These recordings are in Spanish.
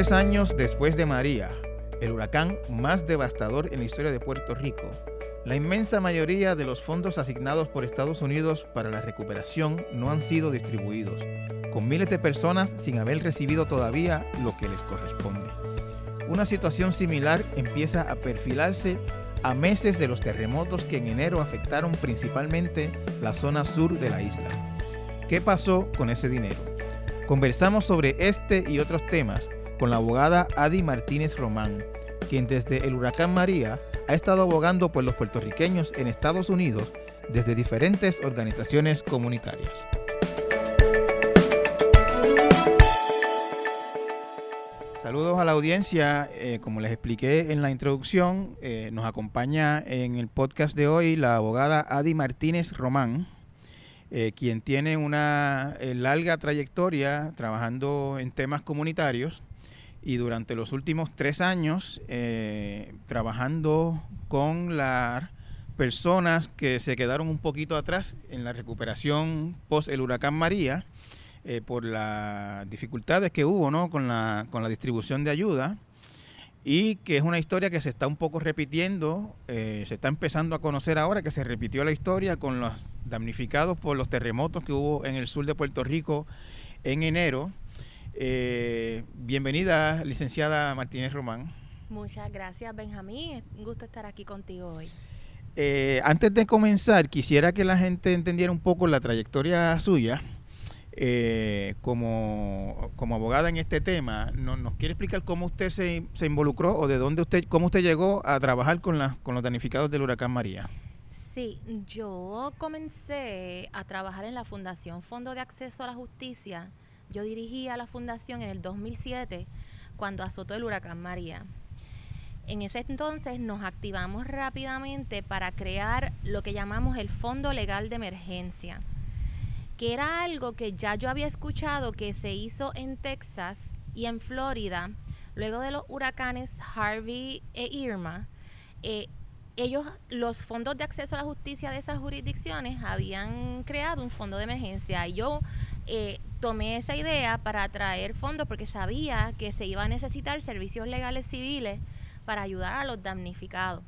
Tres años después de María, el huracán más devastador en la historia de Puerto Rico, la inmensa mayoría de los fondos asignados por Estados Unidos para la recuperación no han sido distribuidos, con miles de personas sin haber recibido todavía lo que les corresponde. Una situación similar empieza a perfilarse a meses de los terremotos que en enero afectaron principalmente la zona sur de la isla. ¿Qué pasó con ese dinero? Conversamos sobre este y otros temas con la abogada Adi Martínez Román, quien desde el huracán María ha estado abogando por los puertorriqueños en Estados Unidos desde diferentes organizaciones comunitarias. Saludos a la audiencia. Eh, como les expliqué en la introducción, eh, nos acompaña en el podcast de hoy la abogada Adi Martínez Román, eh, quien tiene una larga trayectoria trabajando en temas comunitarios y durante los últimos tres años trabajando con las personas que se quedaron un poquito atrás en la recuperación post el huracán María eh, por las dificultades que hubo ¿no? con, la, con la distribución de ayuda y que es una historia que se está un poco repitiendo, eh, se está empezando a conocer ahora que se repitió la historia con los damnificados por los terremotos que hubo en el sur de Puerto Rico en enero. Eh, bienvenida, licenciada Martínez Román. Muchas gracias, Benjamín. Un gusto estar aquí contigo hoy. antes de comenzar, quisiera que la gente entendiera un poco la trayectoria suya eh, como, como, abogada en este tema, ¿nos, quiere explicar cómo usted se, se, involucró o de dónde usted, cómo usted llegó a trabajar con, la, con los danificados del huracán María? Sí, yo comencé a trabajar en la Fundación Fondo de Acceso a la Justicia. Yo dirigía la fundación en el 2007 cuando azotó el huracán María. En ese entonces nos activamos rápidamente para crear lo que llamamos el Fondo Legal de Emergencia que era algo que ya yo había escuchado que se hizo en Texas y en Florida, luego de los huracanes Harvey e Irma. Eh, ellos, los fondos de acceso a la justicia de esas jurisdicciones habían creado un fondo de emergencia y yo eh, tomé esa idea para atraer fondos porque sabía que se iba a necesitar servicios legales civiles para ayudar a los damnificados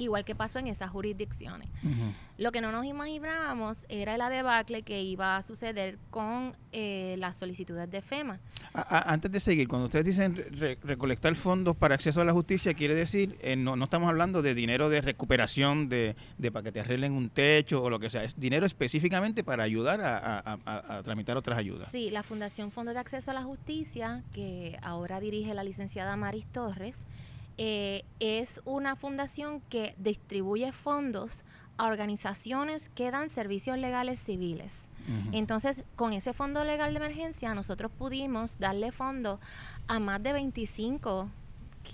igual que pasó en esas jurisdicciones. Lo que no nos imaginábamos era la debacle que iba a suceder con eh, las solicitudes de FEMA. antes de seguir, cuando ustedes dicen recolectar fondos para acceso a la justicia, quiere decir, eh, no, no estamos hablando de dinero de recuperación, de, de, para que te arreglen un techo o lo que sea, es dinero específicamente para ayudar a, a tramitar otras ayudas. Sí, la Fundación Fondo de Acceso a la Justicia, que ahora dirige la licenciada Maris Torres, eh, es una fundación que distribuye fondos a organizaciones que dan servicios legales civiles. Entonces, con ese fondo legal de emergencia, nosotros pudimos darle fondo a más de 25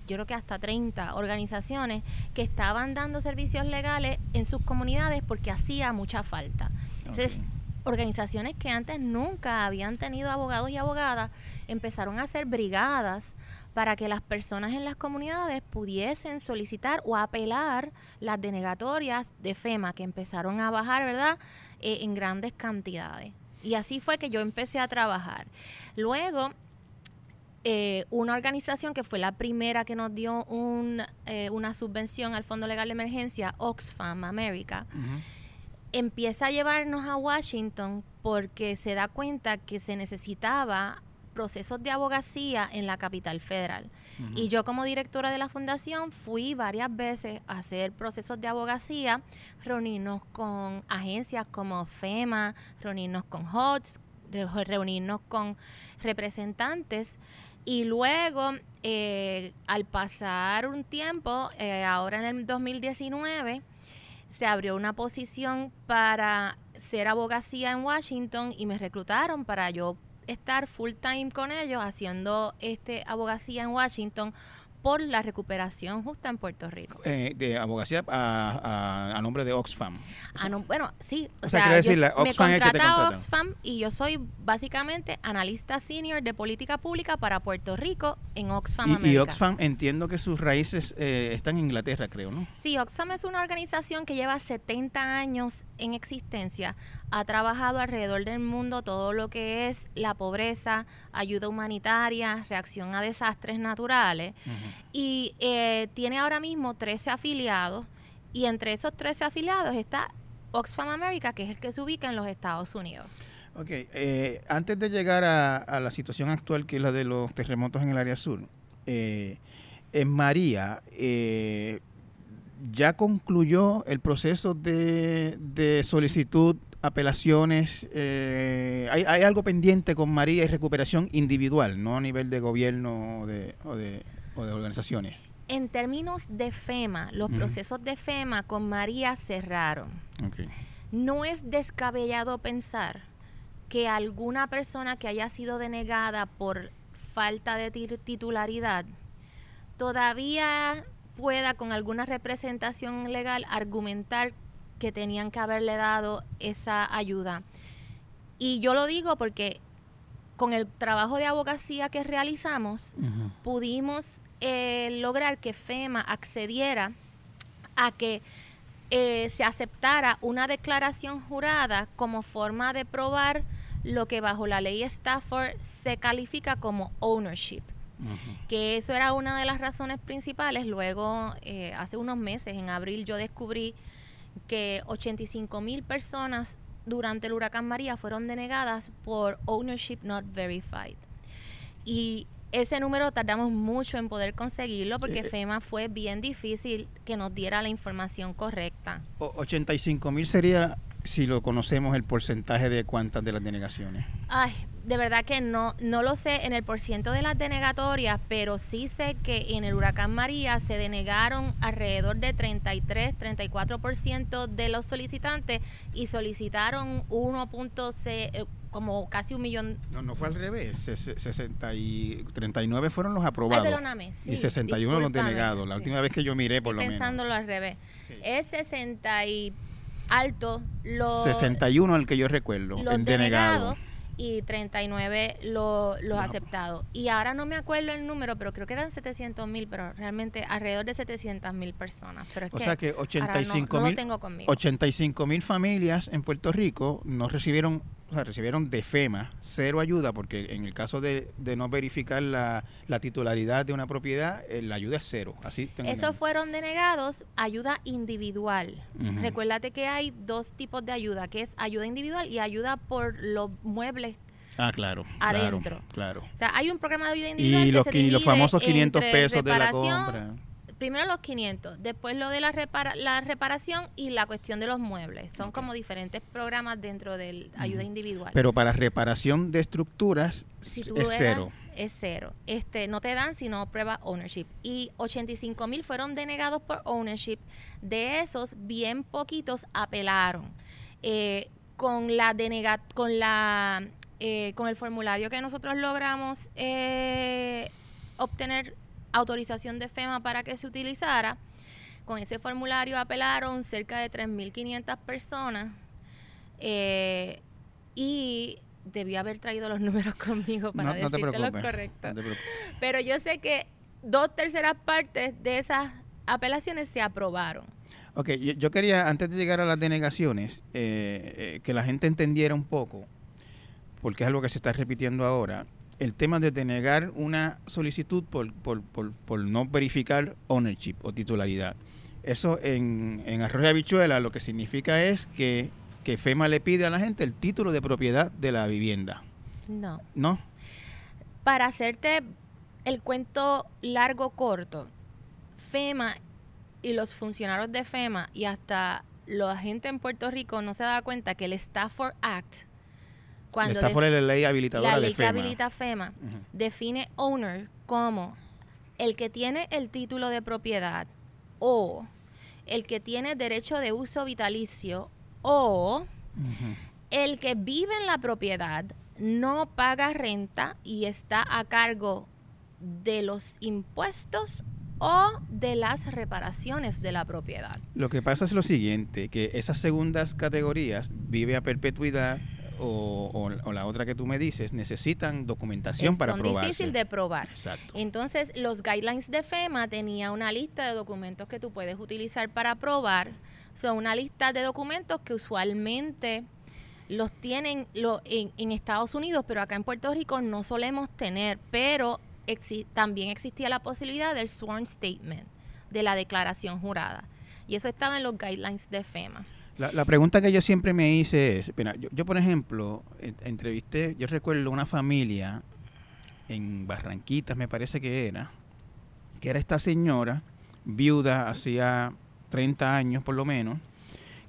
yo creo que hasta 30 organizaciones que estaban dando servicios legales en sus comunidades porque hacía mucha falta. Entonces, organizaciones que antes nunca habían tenido abogados y abogadas empezaron a hacer brigadas para que las personas en las comunidades pudiesen solicitar o apelar las denegatorias de FEMA que empezaron a bajar, ¿verdad?, eh, en grandes cantidades. Y así fue que yo empecé a trabajar. Luego, eh, una organización que fue la primera que nos dio eh, una subvención al Fondo Legal de Emergencia, Oxfam America, empieza a llevarnos a Washington porque se da cuenta que se necesitaba procesos de abogacía en la capital federal. Y yo como directora de la fundación fui varias veces a hacer procesos de abogacía, reunirnos con agencias como FEMA, reunirnos con HOTS, reunirnos con representantes. Y luego, eh, al pasar un tiempo, eh, ahora en el 2019, se abrió una posición para ser abogacía en Washington y me reclutaron para yo estar full time con ellos haciendo este abogacía en Washington por la recuperación justa en Puerto Rico. Eh, de abogacía a, nombre de Oxfam. Ah, bueno, sí. O, sea, me contrata Oxfam y yo soy básicamente analista senior de política pública para Puerto Rico en Oxfam y, Y Oxfam entiendo que sus raíces eh, están en Inglaterra, creo, ¿no? Sí, Oxfam es una organización que lleva 70 años en existencia ha trabajado alrededor del mundo todo lo que es la pobreza, ayuda humanitaria, reacción a desastres naturales. Y eh, tiene ahora mismo 13 afiliados. Y entre esos 13 afiliados está Oxfam America, que es el que se ubica en los Estados Unidos. Ok, eh, antes de llegar a, la situación actual, que es la de los terremotos en el área sur, eh, en María, eh, ¿ya concluyó el proceso de, solicitud, apelaciones? ¿hay, algo pendiente con María y recuperación individual, no a nivel de gobierno o de, o de, organizaciones? En términos de FEMA, los procesos de FEMA con María cerraron. No es descabellado pensar que alguna persona que haya sido denegada por falta de titularidad todavía pueda con alguna representación legal argumentar que tenían que haberle dado esa ayuda. Y yo lo digo porque con el trabajo de abogacía que realizamos, pudimos eh, lograr que FEMA accediera a que eh, se aceptara una declaración jurada como forma de probar lo que bajo la ley Stafford se califica como ownership. Que eso era una de las razones principales. Luego, eh, hace unos meses, en abril, yo descubrí que 85 mil personas durante el huracán María fueron denegadas por ownership not verified. Y ese número tardamos mucho en poder conseguirlo porque eh, eh. FEMA fue bien difícil que nos diera la información correcta. 85 mil sería si lo conocemos el porcentaje de cuántas de las denegaciones. Ay, de verdad que no, no lo sé en el porciento de las denegatorias, pero sí sé que en el huracán María se denegaron alrededor de 33, 34% de los solicitantes y solicitaron 1.6 eh, como casi un millón. No, no fue al revés. 60 y 39 fueron los aprobados. Ay, perdóname, sí, y 61 los denegados. La última vez que yo miré, por lo menos. Pensándolo al revés. Es 60 y alto los 61 el que yo recuerdo los denegados y 39 los aceptados. Y ahora no me acuerdo el número, pero creo que eran 700 mil, pero realmente alrededor de 700 mil personas. Pero o sea que 85 mil 85 mil familias en Puerto Rico no recibieron o sea, recibieron de FEMA cero ayuda, porque en el caso de, no verificar la, titularidad de una propiedad, eh, la ayuda es cero. Así Esos fueron denegados ayuda individual. Recuérdate que hay dos tipos de ayuda, que es ayuda individual y ayuda por los muebles Ah, claro. Adentro. Claro, O sea, hay un programa de ayuda individual. Y los, que y los famosos 500 pesos de la compra primero los 500, después lo de la, la reparación y la cuestión de los muebles. Son como diferentes programas dentro del ayuda individual. Pero para reparación de estructuras es cero. Es cero. Este, no te dan sino prueba ownership. Y 85 mil fueron denegados por ownership. De esos, bien poquitos apelaron. Eh, con la denega con la eh, con el formulario que nosotros logramos eh, obtener autorización de FEMA para que se utilizara. Con ese formulario apelaron cerca de 3.500 personas eh, y debí haber traído los números conmigo para decirte lo correcto. Pero yo sé que dos terceras partes de esas apelaciones se aprobaron. Ok, yo, quería, antes de llegar a las denegaciones, eh, eh, que la gente entendiera un poco, porque es algo que se está repitiendo ahora el tema de denegar una solicitud por, por, por, no verificar ownership o titularidad. Eso en, en Arroyo Habichuela lo que significa es que, que FEMA le pide a la gente el título de propiedad de la vivienda. No. ¿No? Para hacerte el cuento largo corto, FEMA y los funcionarios de FEMA y hasta la gente en Puerto Rico no se da cuenta que el Stafford Act cuando Está de la ley habilitadora la ley que habilita FEMA define owner como el que tiene el título de propiedad o el que tiene derecho de uso vitalicio o el que vive en la propiedad, no paga renta y está a cargo de los impuestos o de las reparaciones de la propiedad. Lo que pasa es lo siguiente, que esas segundas categorías vive a perpetuidad o, la otra que tú me dices necesitan documentación para probar. Son difícil de probar. Entonces, los guidelines de FEMA tenía una lista de documentos que tú puedes utilizar para probar. Son una lista de documentos que usualmente los tienen lo, en, en Estados Unidos, pero acá en Puerto Rico no solemos tener, pero también existía la posibilidad del sworn statement, de la declaración jurada. Y eso estaba en los guidelines de FEMA. La, pregunta que yo siempre me hice es, mira, yo, por ejemplo, entrevisté, yo recuerdo una familia en Barranquitas, me parece que era, que era esta señora, viuda, hacía 30 años por lo menos,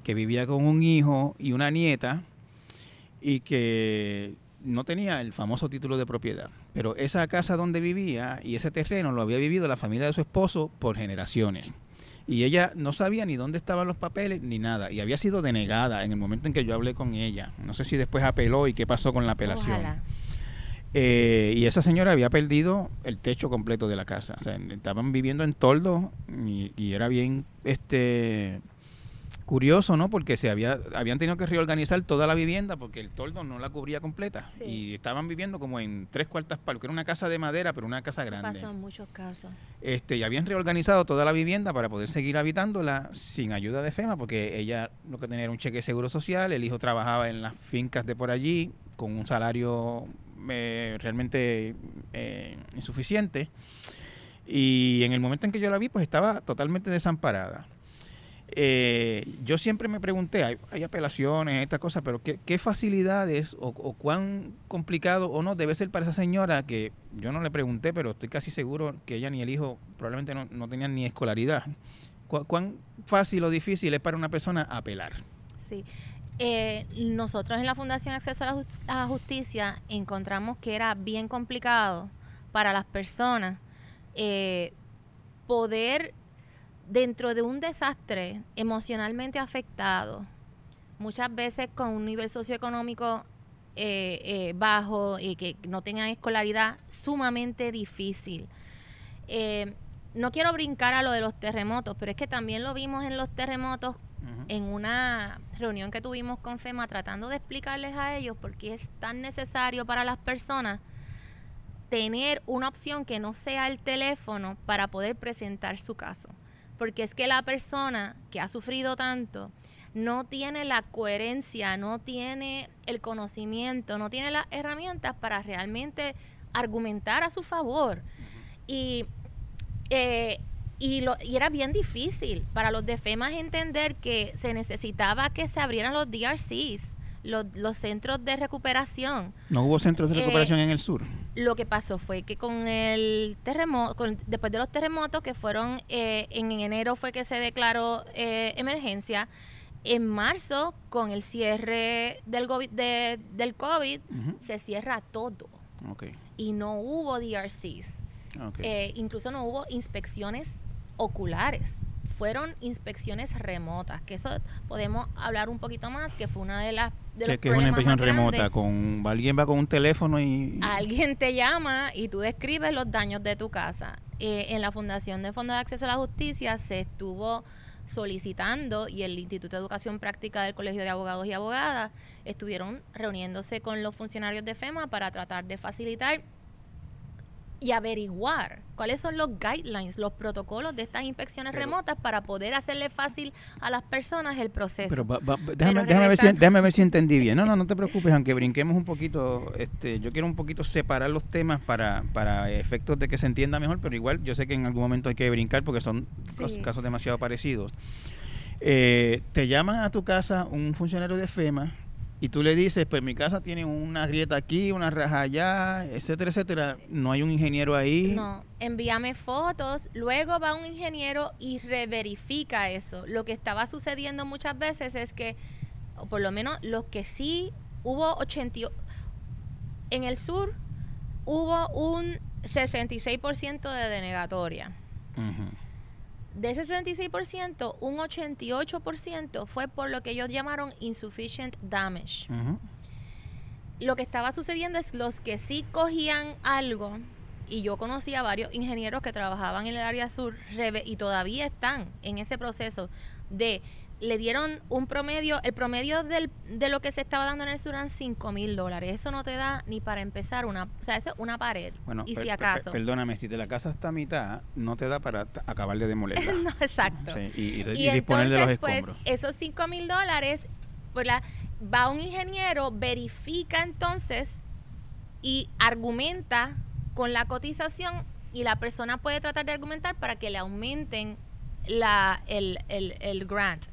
que vivía con un hijo y una nieta y que no tenía el famoso título de propiedad, pero esa casa donde vivía y ese terreno lo había vivido la familia de su esposo por generaciones. Y ella no sabía ni dónde estaban los papeles ni nada. Y había sido denegada en el momento en que yo hablé con ella. No sé si después apeló y qué pasó con la apelación. Eh, y esa señora había perdido el techo completo de la casa. O sea, estaban viviendo en toldo y, y era bien este curioso, ¿no? Porque se había, habían tenido que reorganizar toda la vivienda porque el toldo no la cubría completa. Y estaban viviendo como en tres cuartas partes, que era una casa de madera, pero una casa grande. Pasó en muchos casos. Este, y habían reorganizado toda la vivienda para poder seguir habitándola sin ayuda de FEMA, porque ella lo que tenía era un cheque de seguro social, el hijo trabajaba en las fincas de por allí con un salario eh, realmente eh, insuficiente. Y en el momento en que yo la vi, pues estaba totalmente desamparada. Eh, yo siempre me pregunté, hay, apelaciones, estas cosas, pero ¿qué, facilidades o, cuán complicado o no debe ser para esa señora que yo no le pregunté, pero estoy casi seguro que ella ni el hijo probablemente no, tenían ni escolaridad? ¿Cuán fácil o difícil es para una persona apelar? Sí. Eh, nosotros en la Fundación Acceso a la Justicia encontramos que era bien complicado para las personas eh, poder dentro de un desastre emocionalmente afectado, muchas veces con un nivel socioeconómico eh, eh, bajo y que no tengan escolaridad, sumamente difícil. Eh, no quiero brincar a lo de los terremotos, pero es que también lo vimos en los terremotos en una reunión que tuvimos con FEMA tratando de explicarles a ellos por qué es tan necesario para las personas tener una opción que no sea el teléfono para poder presentar su caso porque es que la persona que ha sufrido tanto no tiene la coherencia, no tiene el conocimiento, no tiene las herramientas para realmente argumentar a su favor. Y, eh, y, lo, y era bien difícil para los de FEMA entender que se necesitaba que se abrieran los DRCs, los, los centros de recuperación. ¿No hubo centros de recuperación eh, en el sur? Lo que pasó fue que con el terremoto, después de los terremotos que fueron eh, en enero fue que se declaró eh, emergencia. En marzo, con el cierre del, del COVID, se cierra todo. Y no hubo DRCs. Eh, incluso no hubo inspecciones oculares fueron inspecciones remotas, que eso podemos hablar un poquito más, que fue una de las de que es una inspección remota, con alguien va con un teléfono y alguien te llama y tú describes los daños de tu casa. Eh, en la Fundación de Fondo de Acceso a la Justicia se estuvo solicitando y el Instituto de Educación Práctica del Colegio de Abogados y Abogadas estuvieron reuniéndose con los funcionarios de FEMA para tratar de facilitar y averiguar cuáles son los guidelines, los protocolos de estas inspecciones remotas para poder hacerle fácil a las personas el proceso. Pero déjame, ver si, déjame, ver si, entendí bien. No, no, no te preocupes, aunque brinquemos un poquito, este, yo quiero un poquito separar los temas para, para efectos de que se entienda mejor, pero igual yo sé que en algún momento hay que brincar porque son casos demasiado parecidos. Eh, te llaman a tu casa un funcionario de FEMA y tú le dices, pues mi casa tiene una grieta aquí, una raja allá, etcétera, etcétera, no hay un ingeniero ahí. No, envíame fotos, luego va un ingeniero y reverifica eso. Lo que estaba sucediendo muchas veces es que, o por lo menos los que sí hubo 80, en el sur hubo un 66% de denegatoria de ese 66%, un 88% fue por lo que ellos llamaron insufficient damage. Lo que estaba sucediendo es los que sí cogían algo, y yo conocía varios ingenieros que trabajaban en el área sur y todavía están en ese proceso de le dieron un promedio, el promedio del, de lo que se estaba dando en el sur eran 5 mil dólares. Eso no te da ni para empezar una, o sea, eso es una pared. Bueno, y si acaso. perdóname, si de la casa está a mitad, no te da para acabar de demolerla. no, exacto. y, disponer de los pues, esos 5 mil dólares, pues la, va un ingeniero, verifica entonces y argumenta con la cotización y la persona puede tratar de argumentar para que le aumenten la, el, el, el grant.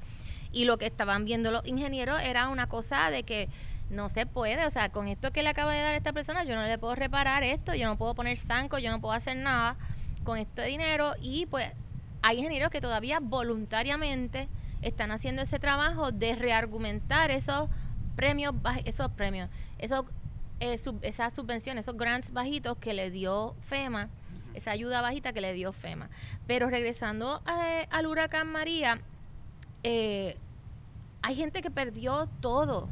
Y lo que estaban viendo los ingenieros era una cosa de que no se puede, o sea, con esto que le acaba de dar esta persona, yo no le puedo reparar esto, yo no puedo poner zanco, yo no puedo hacer nada con este dinero y pues hay ingenieros que todavía voluntariamente están haciendo ese trabajo de reargumentar esos premios, esos premios, esos, eh, esas subvenciones, esos grants bajitos que le dio FEMA, esa ayuda bajita que le dio FEMA. Pero regresando eh, al huracán María, eh, hay gente que perdió todo.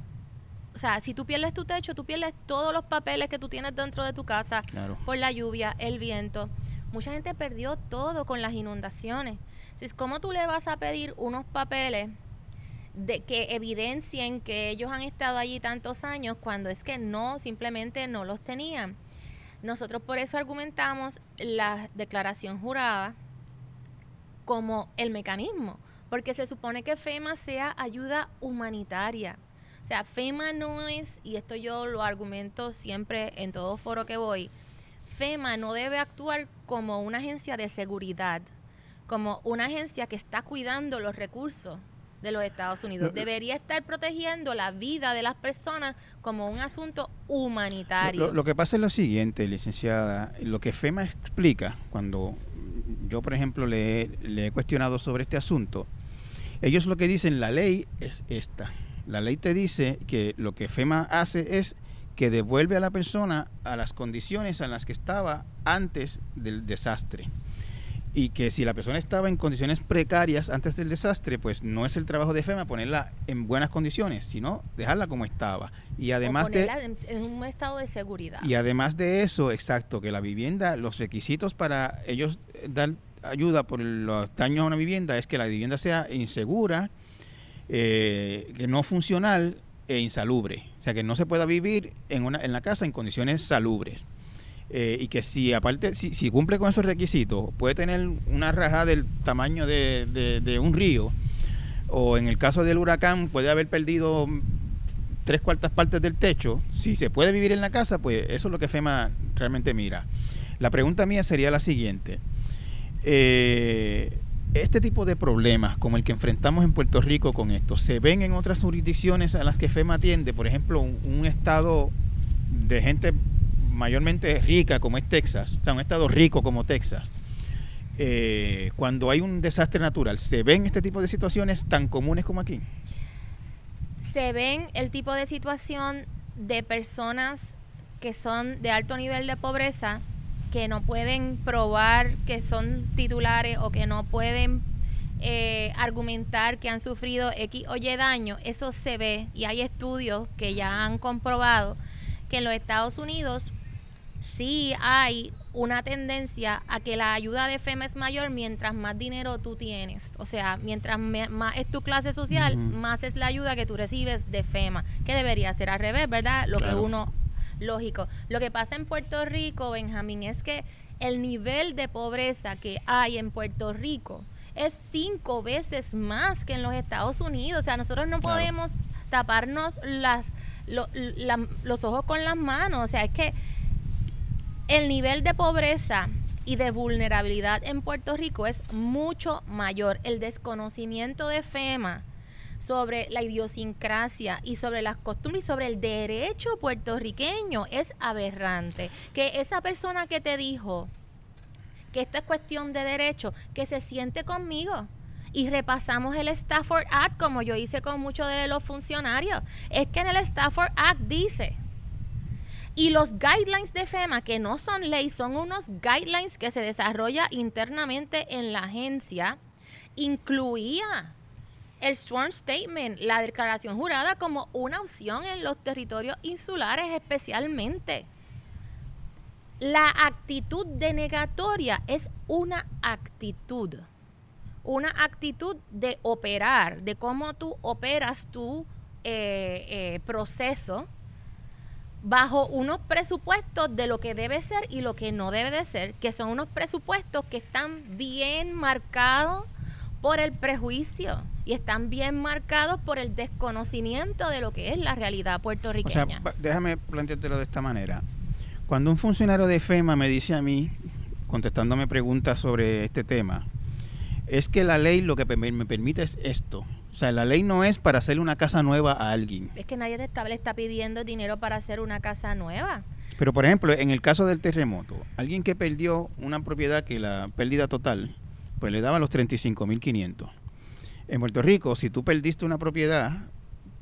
O sea, si tú pierdes tu techo, tú pierdes todos los papeles que tú tienes dentro de tu casa por la lluvia, el viento. Mucha gente perdió todo con las inundaciones. Entonces, ¿cómo tú le vas a pedir unos papeles de que evidencien que ellos han estado allí tantos años cuando es que no, simplemente no los tenían? Nosotros por eso argumentamos la declaración jurada como el mecanismo porque se supone que FEMA sea ayuda humanitaria. O sea, FEMA no es, y esto yo lo argumento siempre en todo foro que voy, FEMA no debe actuar como una agencia de seguridad, como una agencia que está cuidando los recursos de los Estados Unidos. Debería estar protegiendo la vida de las personas como un asunto humanitario. Lo, lo, que pasa es lo siguiente, licenciada, lo que FEMA explica cuando yo, por ejemplo, le, le he cuestionado sobre este asunto, ellos lo que dicen, la ley es esta. La ley te dice que lo que FEMA hace es que devuelve a la persona a las condiciones en las que estaba antes del desastre. Y que si la persona estaba en condiciones precarias antes del desastre, pues no es el trabajo de FEMA ponerla en buenas condiciones, sino dejarla como estaba. Y además de en un estado de seguridad. Y además de eso, exacto, que la vivienda, los requisitos para ellos dar ayuda por los daños a una vivienda es que la vivienda sea insegura, eh, que no funcional e insalubre. O sea, que no se pueda vivir en, una, en la casa en condiciones salubres. Eh, y que si aparte, si, cumple con esos requisitos, puede tener una raja del tamaño de, de, un río, o en el caso del huracán puede haber perdido tres cuartas partes del techo, si se puede vivir en la casa, pues eso es lo que FEMA realmente mira. La pregunta mía sería la siguiente. Eh, este tipo de problemas, como el que enfrentamos en Puerto Rico con esto, se ven en otras jurisdicciones a las que FEMA atiende, por ejemplo, un, estado de gente mayormente rica como es Texas, o sea, un estado rico como Texas. Eh, cuando hay un desastre natural, ¿se ven este tipo de situaciones tan comunes como aquí? Se ven el tipo de situación de personas que son de alto nivel de pobreza que no pueden probar que son titulares o que no pueden eh, argumentar que han sufrido X o Y daño, eso se ve y hay estudios que ya han comprobado que en los Estados Unidos sí hay una tendencia a que la ayuda de FEMA es mayor mientras más dinero tú tienes. O sea, mientras más es tu clase social, más es la ayuda que tú recibes de FEMA, que debería ser al revés, ¿verdad? Lo que uno lógico. Lo que pasa en Puerto Rico, Benjamín, es que el nivel de pobreza que hay en Puerto Rico es cinco veces más que en los Estados Unidos. O sea, nosotros no podemos taparnos las, los ojos con las manos. O sea, es que el nivel de pobreza y de vulnerabilidad en Puerto Rico es mucho mayor. El desconocimiento de FEMA sobre la idiosincrasia y sobre las costumbres y sobre el derecho puertorriqueño es aberrante. Que esa persona que te dijo que esto es cuestión de derecho, que se siente conmigo y repasamos el Stafford Act como yo hice con muchos de los funcionarios. Es que en el Stafford Act dice, y los guidelines de FEMA, que no son ley, son unos guidelines que se desarrolla internamente en la agencia, incluía el sworn statement, la declaración jurada como una opción en los territorios insulares especialmente. La actitud denegatoria es una actitud, una actitud de operar, de cómo tú operas tu eh, eh, proceso bajo unos presupuestos de lo que debe ser y lo que no debe de ser, que son unos presupuestos que están bien marcados por el prejuicio y están bien marcados por el desconocimiento de lo que es la realidad puertorriqueña. O sea, déjame planteártelo de esta manera. Cuando un funcionario de FEMA me dice a mí, contestándome preguntas sobre este tema, es que la ley lo que me permite es esto. O sea, la ley no es para hacerle una casa nueva a alguien. Es que nadie te está, le está pidiendo dinero para hacer una casa nueva. Pero, por ejemplo, en el caso del terremoto, alguien que perdió una propiedad que la pérdida total, pues le daba los 35.500. En Puerto Rico, si tú perdiste una propiedad,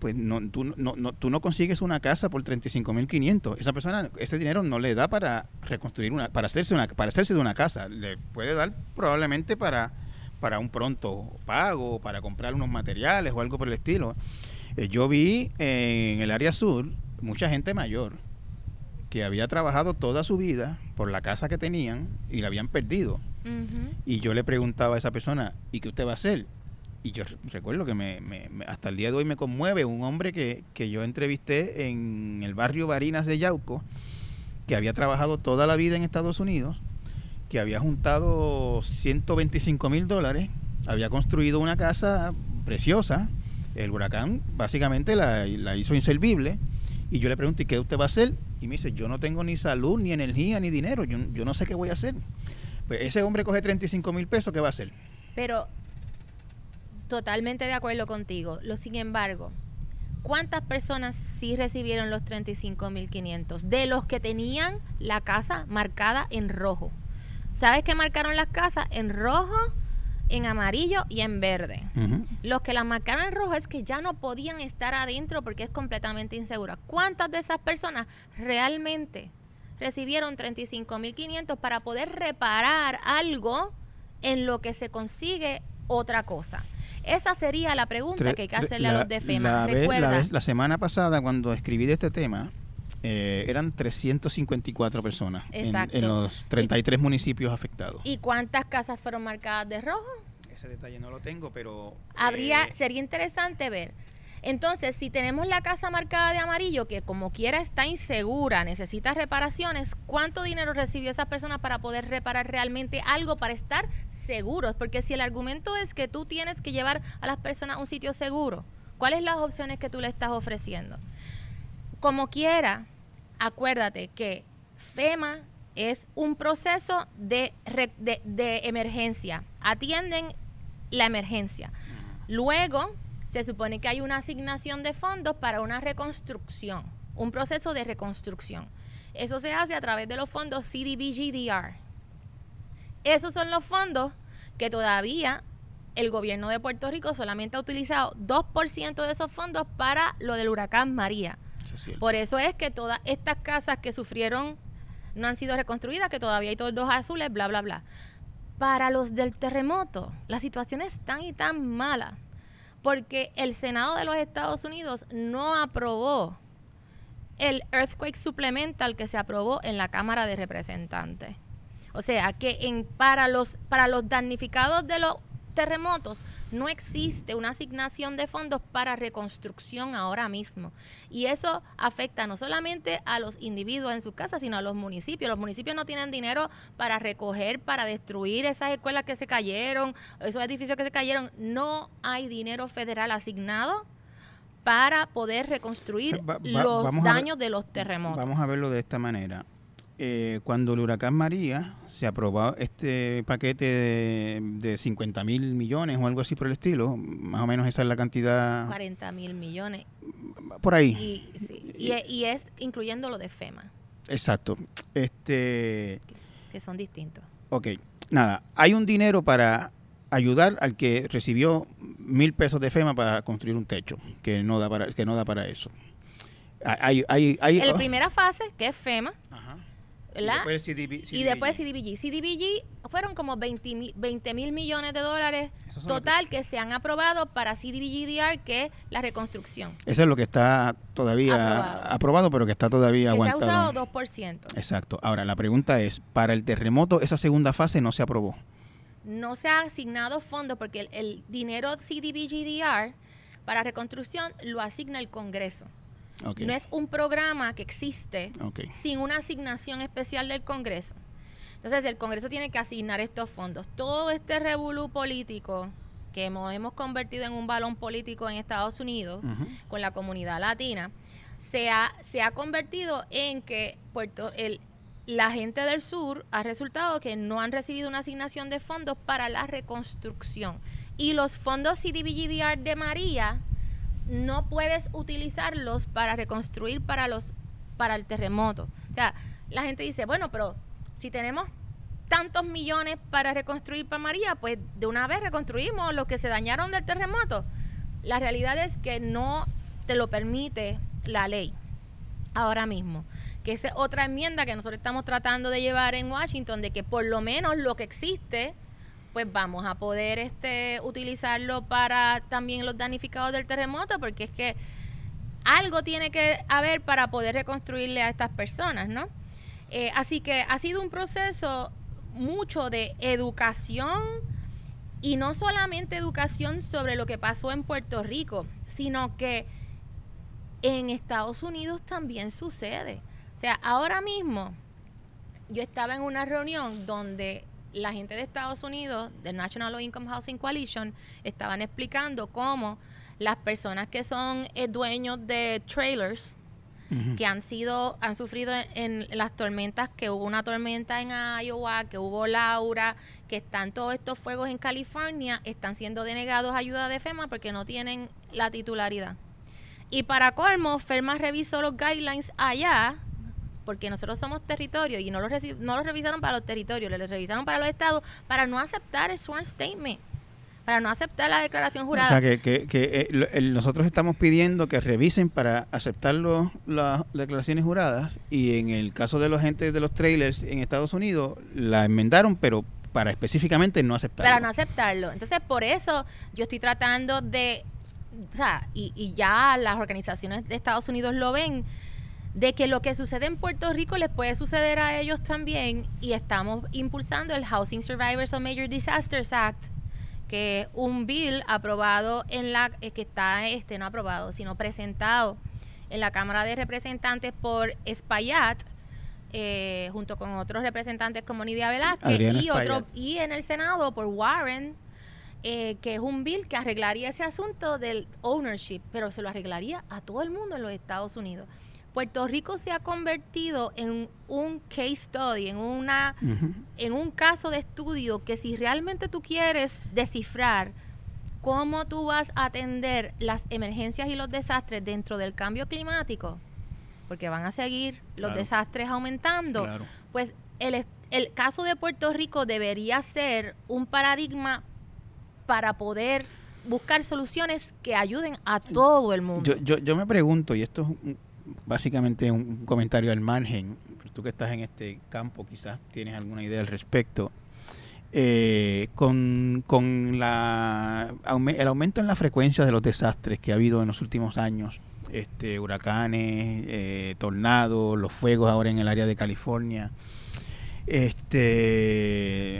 pues no, tú, no, no, tú no consigues una casa por 35.500. Esa persona, ese dinero no le da para reconstruir una, para hacerse una, para hacerse de una casa. Le puede dar probablemente para, para un pronto pago, para comprar unos materiales o algo por el estilo. Eh, yo vi en el área sur mucha gente mayor que había trabajado toda su vida por la casa que tenían y la habían perdido. Y yo le preguntaba a esa persona, ¿y qué usted va a hacer? Y yo recuerdo que me, hasta el día de hoy me conmueve un hombre que, que yo entrevisté en el barrio Barinas de Yauco, que había trabajado toda la vida en Estados Unidos, que había juntado 125 mil dólares, había construido una casa preciosa, el huracán básicamente la, la hizo inservible, y yo le pregunté, ¿qué usted va a hacer? Y me dice, yo no tengo ni salud, ni energía, ni dinero, yo, yo no sé qué voy a hacer. Pues ese hombre coge 35 mil pesos, ¿qué va a hacer? Pero totalmente de acuerdo contigo. Lo, sin embargo, ¿cuántas personas sí recibieron los 35.500 de los que tenían la casa marcada en rojo? ¿Sabes qué marcaron las casas? En rojo, en amarillo y en verde. Los que las marcaron en rojo es que ya no podían estar adentro porque es completamente insegura. ¿Cuántas de esas personas realmente recibieron 35.500 para poder reparar algo en lo que se consigue otra cosa? Esa sería la pregunta que hay que hacerle a los de FEMA. La, la, semana pasada, cuando escribí de este tema, eh, eran 354 personas en, los 33 municipios afectados. ¿Y cuántas casas fueron marcadas de rojo? Ese detalle no lo tengo, pero... Habría, eh, sería interesante ver. Entonces, si tenemos la casa marcada de amarillo, que como quiera está insegura, necesita reparaciones, ¿cuánto dinero recibió esa persona para poder reparar realmente algo para estar seguros? Porque si el argumento es que tú tienes que llevar a las personas a un sitio seguro, ¿cuáles son las opciones que tú le estás ofreciendo? Como quiera, acuérdate que FEMA es un proceso de, de, emergencia. Atienden la emergencia. Luego, se supone que hay una asignación de fondos para una reconstrucción, un proceso de reconstrucción. Eso se hace a través de los fondos CDBGDR. Esos son los fondos que todavía el gobierno de Puerto Rico solamente ha utilizado 2% de esos fondos para lo del huracán María. Por eso es que todas estas casas que sufrieron no han sido reconstruidas, que todavía hay todos dos azules, bla, bla, bla. Para los del terremoto, la situación es tan y tan mala porque el Senado de los Estados Unidos no aprobó el Earthquake Supplemental que se aprobó en la Cámara de Representantes. O sea, que en, para, los, para los damnificados de los terremotos, no existe una asignación de fondos para reconstrucción ahora mismo. Y eso afecta no solamente a los individuos en sus casas, sino a los municipios. Los municipios no tienen dinero para recoger, para destruir esas escuelas que se cayeron, esos edificios que se cayeron. No hay dinero federal asignado para poder reconstruir los daños de los terremotos. Vamos a verlo de esta manera. Eh, cuando el huracán María se aprobó este paquete de, de 50 mil millones o algo así por el estilo, más o menos esa es la cantidad. 40 mil millones. Por ahí. Y, sí, y, es incluyendo lo de FEMA. Exacto. Este, que son distintos. Ok, nada, hay un dinero para ayudar al que recibió mil pesos de FEMA para construir un techo, que no da para, que no da para eso. Hay, hay, hay, en la primera fase, que es FEMA, y después CDBG. Y después CDBG. CDBG fueron como 20 mil millones de dólares total que... se han aprobado para CDBGDR, que es la reconstrucción. Eso es lo que está todavía aprobado, pero que está todavía que Se ha usado 2%. Exacto. Ahora, la pregunta es, para el terremoto, esa segunda fase no se aprobó. No se ha asignado fondos porque el, el dinero CDBGDR para reconstrucción lo asigna el Congreso. No es un programa que existe sin una asignación especial del Congreso. Entonces el Congreso tiene que asignar estos fondos. Todo este revolú político que hemos, hemos convertido en un balón político en Estados Unidos con la comunidad latina, se ha, se ha convertido en que Puerto, el, la gente del sur ha resultado que no han recibido una asignación de fondos para la reconstrucción. Y los fondos CDBGDR de María no puedes utilizarlos para reconstruir para los para el terremoto. O sea, la gente dice, bueno, pero si tenemos tantos millones para reconstruir para María, pues de una vez reconstruimos los que se dañaron del terremoto. La realidad es que no te lo permite la ley ahora mismo. Que esa es otra enmienda que nosotros estamos tratando de llevar en Washington, de que por lo menos lo que existe, pues vamos a poder este, utilizarlo para también los damnificados del terremoto, porque es que algo tiene que haber para poder reconstruirle a estas personas, ¿no? Eh, así que ha sido un proceso mucho de educación y no solamente educación sobre lo que pasó en Puerto Rico, sino que en Estados Unidos también sucede. O sea, ahora mismo yo estaba en una reunión donde la gente de Estados Unidos, del National Low Income Housing Coalition, estaban explicando cómo las personas que son eh, dueños de trailers, que han sido, han sufrido en, las tormentas, que hubo una tormenta en Iowa, que hubo Laura, que están todos estos fuegos en California, están siendo denegados ayuda de FEMA porque no tienen la titularidad. Y para colmo, FEMA revisó los guidelines allá porque nosotros somos territorio y no lo, no lo revisaron para los territorios, lo revisaron para los estados para no aceptar el sworn statement para no aceptar la declaración jurada. O sea, que, eh, nosotros estamos pidiendo que revisen para aceptar las declaraciones juradas y en el caso de los agentes de los trailers en Estados Unidos la enmendaron, pero para específicamente no aceptarlo. Para no aceptarlo. Entonces, por eso yo estoy tratando de, o sea, y, y ya las organizaciones de Estados Unidos lo ven, de que lo que sucede en Puerto Rico les puede suceder a ellos también y estamos impulsando el Housing Survivors of Major Disasters Act que es un bill aprobado en la eh, que está este no aprobado sino presentado en la Cámara de Representantes por Espaillat eh, junto con otros representantes como Nidia Velázquez y otro y en el Senado por Warren eh, que es un bill que arreglaría ese asunto del ownership pero se lo arreglaría a todo el mundo en los Estados Unidos Puerto Rico se ha convertido en un case study, en una en un caso de estudio que si realmente tú quieres descifrar cómo tú vas a atender las emergencias y los desastres dentro del cambio climático, porque van a seguir los desastres aumentando, pues el, el caso de Puerto Rico debería ser un paradigma para poder buscar soluciones que ayuden a todo el mundo. Yo, yo, yo me pregunto, y esto es básicamente un comentario al margen, tú que estás en este campo quizás tienes alguna idea al respecto. Eh, con, con la, el aumento en la frecuencia de los desastres que ha habido en los últimos años, este, huracanes, eh, tornados, los fuegos ahora en el área de California, este,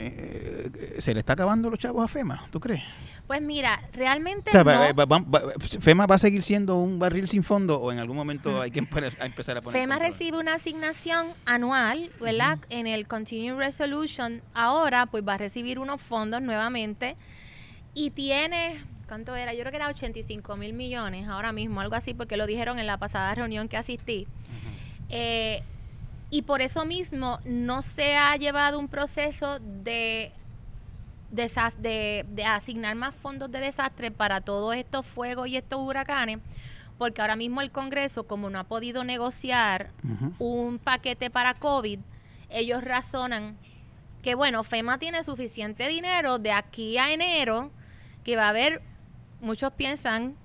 eh, ¿se le está acabando los chavos a FEMA? ¿Tú crees? Pues mira, realmente. ¿FEMA va a seguir siendo un barril sin fondo o en algún momento hay que empezar a poner. FEMA recibe una asignación anual, ¿verdad? En el Continuing Resolution. Ahora, pues va a recibir unos fondos nuevamente y tiene. ¿Cuánto era? Yo creo que era 85 mil millones ahora mismo, algo así, porque lo dijeron en la pasada reunión que asistí. Eh, y por eso mismo no se ha llevado un proceso de de, de, asignar más fondos de desastre para todos estos fuegos y estos huracanes, porque ahora mismo el Congreso, como no ha podido negociar un paquete para COVID, ellos razonan que, bueno, FEMA tiene suficiente dinero de aquí a enero, que va a haber, muchos piensan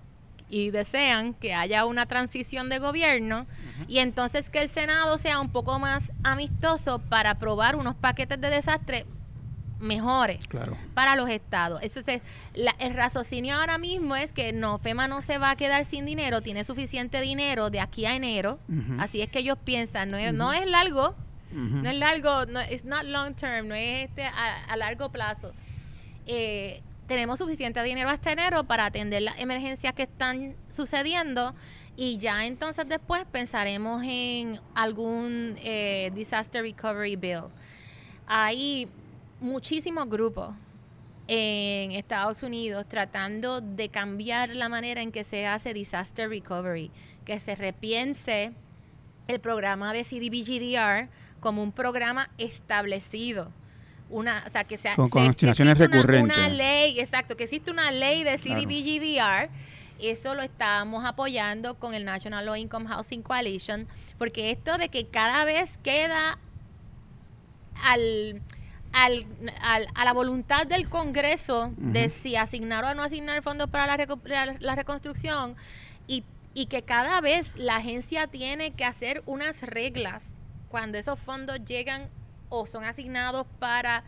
y desean que haya una transición de gobierno y entonces que el Senado sea un poco más amistoso para aprobar unos paquetes de desastre mejores para los estados. Entonces, el raciocinio ahora mismo es que no, FEMA no se va a quedar sin dinero, tiene suficiente dinero de aquí a enero, así es que ellos piensan, no, es, no es largo, no es largo, no es not long term, no es este a, largo plazo. Eh, tenemos suficiente dinero hasta enero para atender las emergencias que están sucediendo y ya entonces después pensaremos en algún eh, disaster recovery bill. Ahí muchísimos grupos en Estados Unidos tratando de cambiar la manera en que se hace disaster recovery, que se repiense el programa de CDBGDR como un programa establecido. Una, o sea, que sea con, recurrentes. Una, ley, exacto, que existe una ley de CDBGDR. Eso lo estamos apoyando con el National Low Income Housing Coalition, porque esto de que cada vez queda al, al, a la voluntad del Congreso de si asignar o no asignar fondos para la, la reconstrucción y, y que cada vez la agencia tiene que hacer unas reglas cuando esos fondos llegan o son asignados para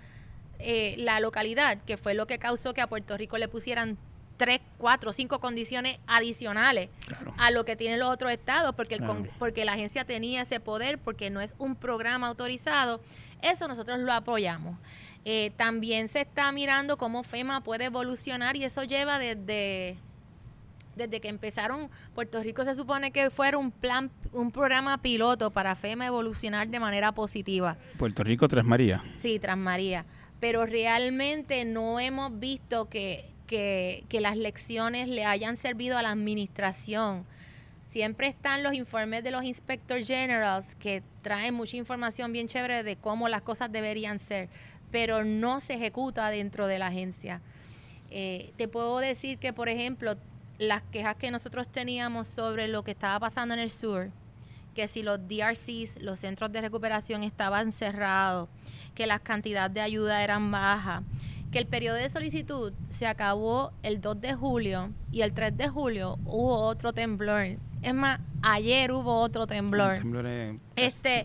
eh, la localidad, que fue lo que causó que a Puerto Rico le pusieran tres, cuatro, cinco condiciones adicionales a lo que tienen los otros estados, porque, el porque la agencia tenía ese poder, porque no es un programa autorizado. Eso nosotros lo apoyamos. Eh, también se está mirando cómo FEMA puede evolucionar y eso lleva desde desde que empezaron, Puerto Rico se supone que fuera un plan, un programa piloto para FEMA evolucionar de manera positiva. Puerto Rico tras María. Sí, tras María. Pero realmente no hemos visto que, que, que las lecciones le hayan servido a la administración. Siempre están los informes de los inspector generals que traen mucha información bien chévere de cómo las cosas deberían ser, pero no se ejecuta dentro de la agencia. Eh, te puedo decir que, por ejemplo, las quejas que nosotros teníamos sobre lo que estaba pasando en el sur, que si los DRCs, los centros de recuperación estaban cerrados, que las cantidades de ayuda eran bajas, que el periodo de solicitud se acabó el 2 de julio y el 3 de julio hubo otro temblor. Es más, ayer hubo otro temblor. este,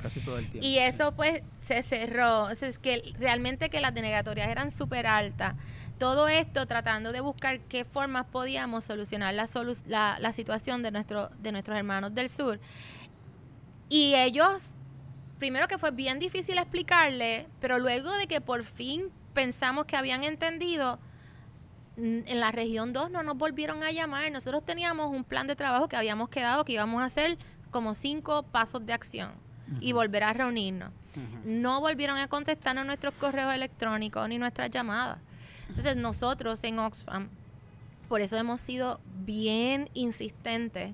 Y eso pues se cerró. es que realmente que las denegatorias eran súper altas. Todo esto tratando de buscar qué formas podíamos solucionar la, la, situación de, nuestro, de nuestros hermanos del sur. Y ellos, primero que fue bien difícil explicarle, pero luego de que por fin pensamos que habían entendido, en la región 2 no nos volvieron a llamar. Nosotros teníamos un plan de trabajo que habíamos quedado que íbamos a hacer como cinco pasos de acción y volver a reunirnos. No volvieron a contestarnos nuestros correos electrónicos ni nuestras llamadas. Entonces nosotros en Oxfam, por eso hemos sido bien insistentes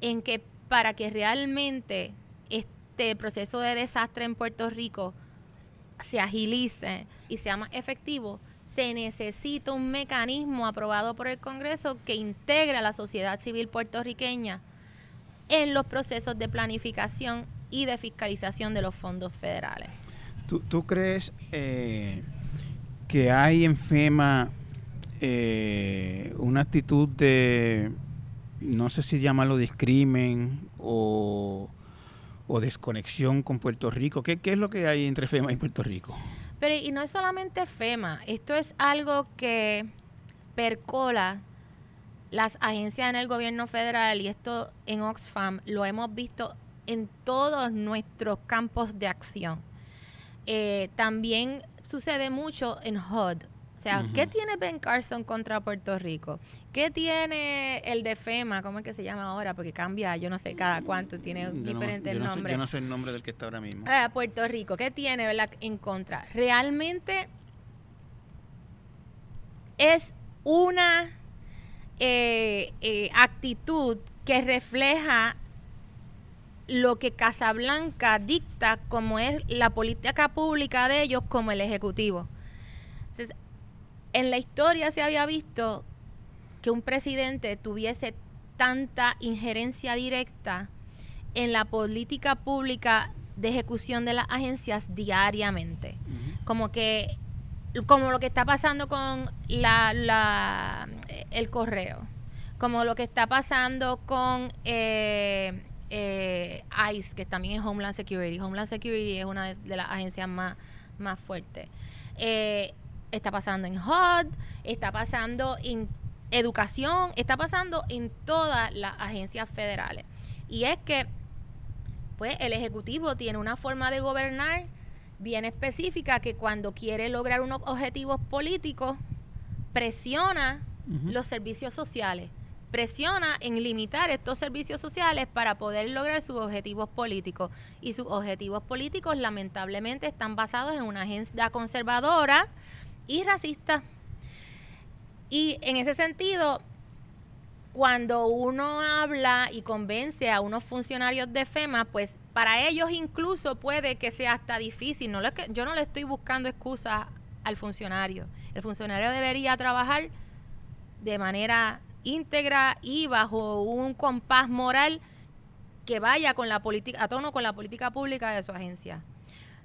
en que para que realmente este proceso de desastre en Puerto Rico se agilice y sea más efectivo, se necesita un mecanismo aprobado por el Congreso que integre a la sociedad civil puertorriqueña en los procesos de planificación y de fiscalización de los fondos federales. ¿Tú, crees eh, que hay en FEMA eh, una actitud de, no sé si llamarlo discrimen o, o desconexión con Puerto Rico. ¿Qué, ¿Qué, es lo que hay entre FEMA y Puerto Rico? Pero y no es solamente FEMA, esto es algo que percola las agencias en el gobierno federal y esto en Oxfam lo hemos visto en todos nuestros campos de acción. Eh, también sucede mucho en HUD. O sea, ¿qué tiene Ben Carson contra Puerto Rico? ¿Qué tiene el de FEMA? ¿Cómo es que se llama ahora? Porque cambia, yo no sé cada cuánto, tiene diferentes nombres. yo no sé el nombre del que está ahora mismo. Ahora, Puerto Rico, ¿qué tiene ¿verdad? en contra? Realmente es una eh, eh, actitud que refleja lo que Casablanca dicta como es la política pública de ellos como el ejecutivo. En la historia se había visto que un presidente tuviese tanta injerencia directa en la política pública de ejecución de las agencias diariamente. Como que como lo que está pasando con la, la el correo, como lo que está pasando con eh, eh, ICE, que también es Homeland Security. Homeland Security es una de, las agencias más, más fuertes. Eh, está pasando en HUD, está pasando en educación, está pasando en todas las agencias federales. Y es que, pues, el Ejecutivo tiene una forma de gobernar bien específica que cuando quiere lograr unos objetivos políticos, presiona los servicios sociales presiona en limitar estos servicios sociales para poder lograr sus objetivos políticos. Y sus objetivos políticos lamentablemente están basados en una agenda conservadora y racista. Y en ese sentido, cuando uno habla y convence a unos funcionarios de FEMA, pues para ellos incluso puede que sea hasta difícil. No que, yo no le estoy buscando excusas al funcionario. El funcionario debería trabajar de manera íntegra y bajo un compás moral que vaya con la política, a tono con la política pública de su agencia.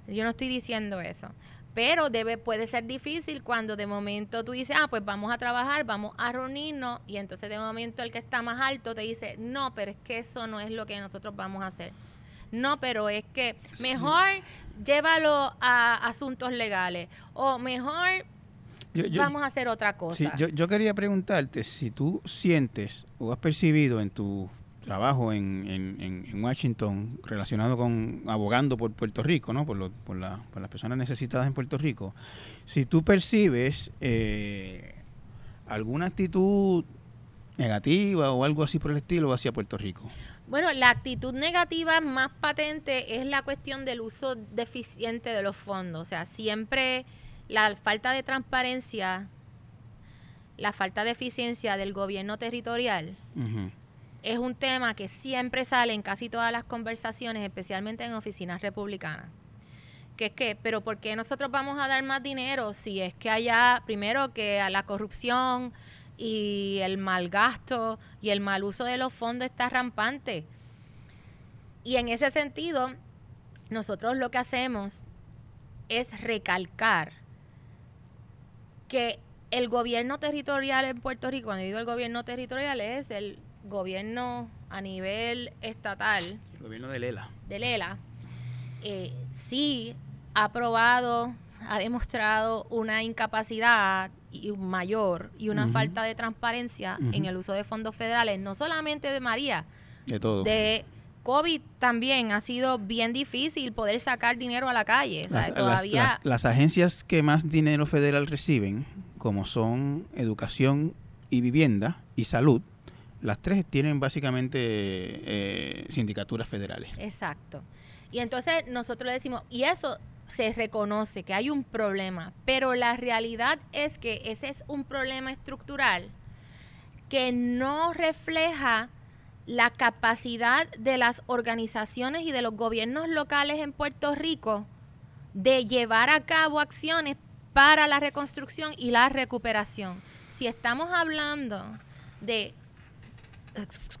Yo no estoy diciendo eso. Pero debe, puede ser difícil cuando de momento tú dices, ah, pues vamos a trabajar, vamos a reunirnos, y entonces de momento el que está más alto te dice, no, pero es que eso no es lo que nosotros vamos a hacer. No, pero es que mejor llévalo a asuntos legales, o mejor vamos a hacer otra cosa. yo, yo quería preguntarte si tú sientes o has percibido en tu trabajo en, en, Washington relacionado con abogando por Puerto Rico, ¿no? por, por, la, por las personas necesitadas en Puerto Rico, si tú percibes eh, alguna actitud negativa o algo así por el estilo hacia Puerto Rico. Bueno, la actitud negativa más patente es la cuestión del uso deficiente de los fondos. O sea, siempre la falta de transparencia, la falta de eficiencia del gobierno territorial es un tema que siempre sale en casi todas las conversaciones, especialmente en oficinas republicanas. Que es que, pero ¿por qué nosotros vamos a dar más dinero si es que haya, primero, que a la corrupción y el mal gasto y el mal uso de los fondos está rampante? Y en ese sentido, nosotros lo que hacemos es recalcar que el gobierno territorial en Puerto Rico, cuando digo el gobierno territorial, es el gobierno a nivel estatal. El gobierno de Lela. De Lela, eh, sí ha probado, ha demostrado una incapacidad y mayor y una falta de transparencia en el uso de fondos federales, no solamente de María, de todo. De COVID también ha sido bien difícil poder sacar dinero a la calle. Todavía... las, agencias que más dinero federal reciben, como son educación y vivienda y salud, las tres tienen básicamente eh, sindicaturas federales. Exacto. Y entonces nosotros le decimos, y eso se reconoce que hay un problema, pero la realidad es que ese es un problema estructural que no refleja la capacidad de las organizaciones y de los gobiernos locales en Puerto Rico de llevar a cabo acciones para la reconstrucción y la recuperación. Si estamos hablando de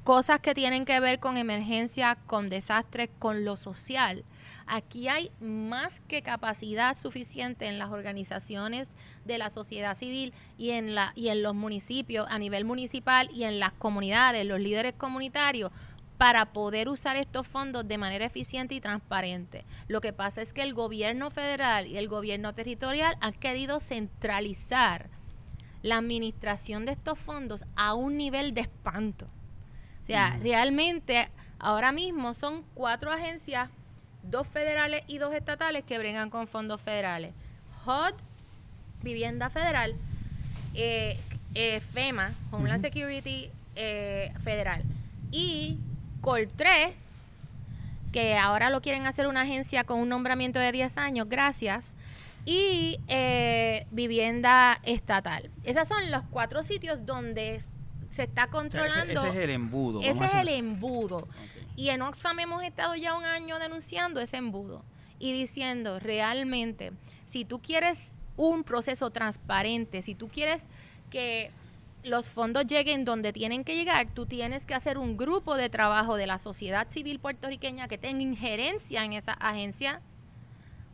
cosas que tienen que ver con emergencia, con desastres, con lo social. Aquí hay más que capacidad suficiente en las organizaciones de la sociedad civil y en, la, y en los municipios, a nivel municipal y en las comunidades, los líderes comunitarios, para poder usar estos fondos de manera eficiente y transparente. Lo que pasa es que el gobierno federal y el gobierno territorial han querido centralizar la administración de estos fondos a un nivel de espanto. O sea, realmente ahora mismo son cuatro agencias, dos federales y dos estatales que brindan con fondos federales. HUD, Vivienda Federal, eh, eh, FEMA, Homeland Security eh, Federal, y COL3, que ahora lo quieren hacer una agencia con un nombramiento de 10 años, gracias, y Vivienda Estatal. Esos son los cuatro sitios donde se está controlando. ese, es el embudo. Ese es el embudo. Y en Oxfam hemos estado ya un año denunciando ese embudo y diciendo realmente, si tú quieres un proceso transparente, si tú quieres que los fondos lleguen donde tienen que llegar, tú tienes que hacer un grupo de trabajo de la sociedad civil puertorriqueña que tenga injerencia en esa agencia,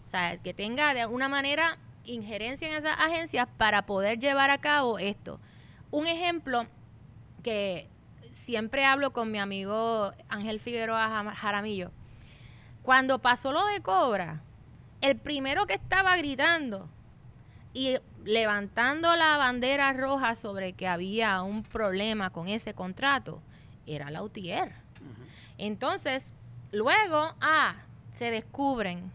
o sea, que tenga de alguna manera injerencia en esa agencia para poder llevar a cabo esto. Un ejemplo que siempre hablo con mi amigo Ángel Figueroa Jaramillo. Cuando pasó lo de Cobra, el primero que estaba gritando y levantando la bandera roja sobre que había un problema con ese contrato era Lautier. Entonces, luego, ah, se descubren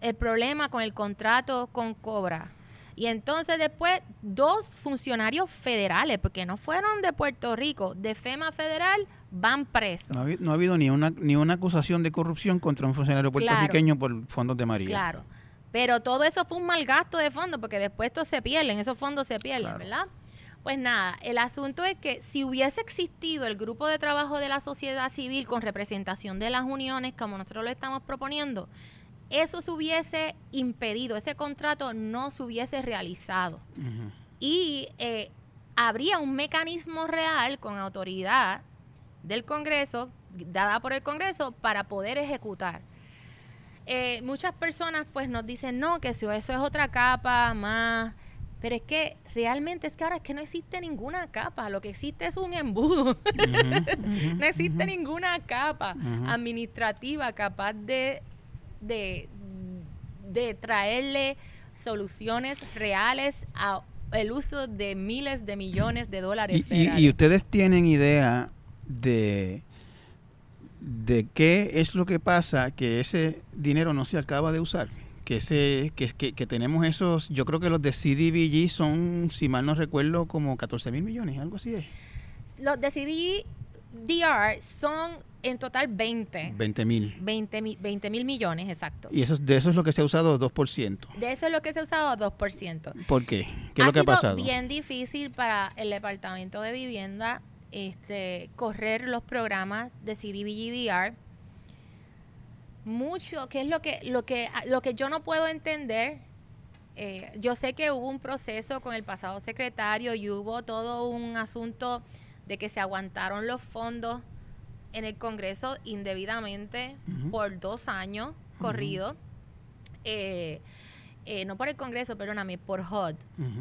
el problema con el contrato con Cobra. Y entonces después dos funcionarios federales, porque no fueron de Puerto Rico, de FEMA federal, van presos. No ha, habido ni una, ni una acusación de corrupción contra un funcionario puertorriqueño por fondos de María. Claro. Pero todo eso fue un mal gasto de fondos, porque después estos se pierden, esos fondos se pierden, ¿verdad? Pues nada, el asunto es que si hubiese existido el grupo de trabajo de la sociedad civil con representación de las uniones, como nosotros lo estamos proponiendo, eso se hubiese impedido, ese contrato no se hubiese realizado. Y eh, habría un mecanismo real con autoridad del Congreso, dada por el Congreso, para poder ejecutar. Eh, muchas personas pues nos dicen, no, que eso, eso es otra capa más pero es que realmente es que ahora es que no existe ninguna capa, lo que existe es un embudo. no existe ninguna capa administrativa capaz de, de, traerle soluciones reales a el uso de miles de millones de dólares. Y, y, ustedes tienen idea de, de qué es lo que pasa que ese dinero no se acaba de usar que, ese, que, que, que, tenemos esos, yo creo que los de CDBG son, si mal no recuerdo, como 14 mil millones, algo así es. Los de CDBDR son en total 20. 20 mil. 20 mil millones, exacto. Y eso, de eso es lo que se ha usado 2%. De eso es lo que se ha usado 2%. ¿Por qué? ¿Qué es lo que ha pasado? bien difícil para el Departamento de Vivienda este, correr los programas de CDBGDR mucho, que es lo que, lo que, lo que yo no puedo entender. Eh, yo sé que hubo un proceso con el pasado secretario y hubo todo un asunto de que se aguantaron los fondos en el Congreso indebidamente por dos años corridos. Eh, eh, no por el Congreso, perdóname, por HUD.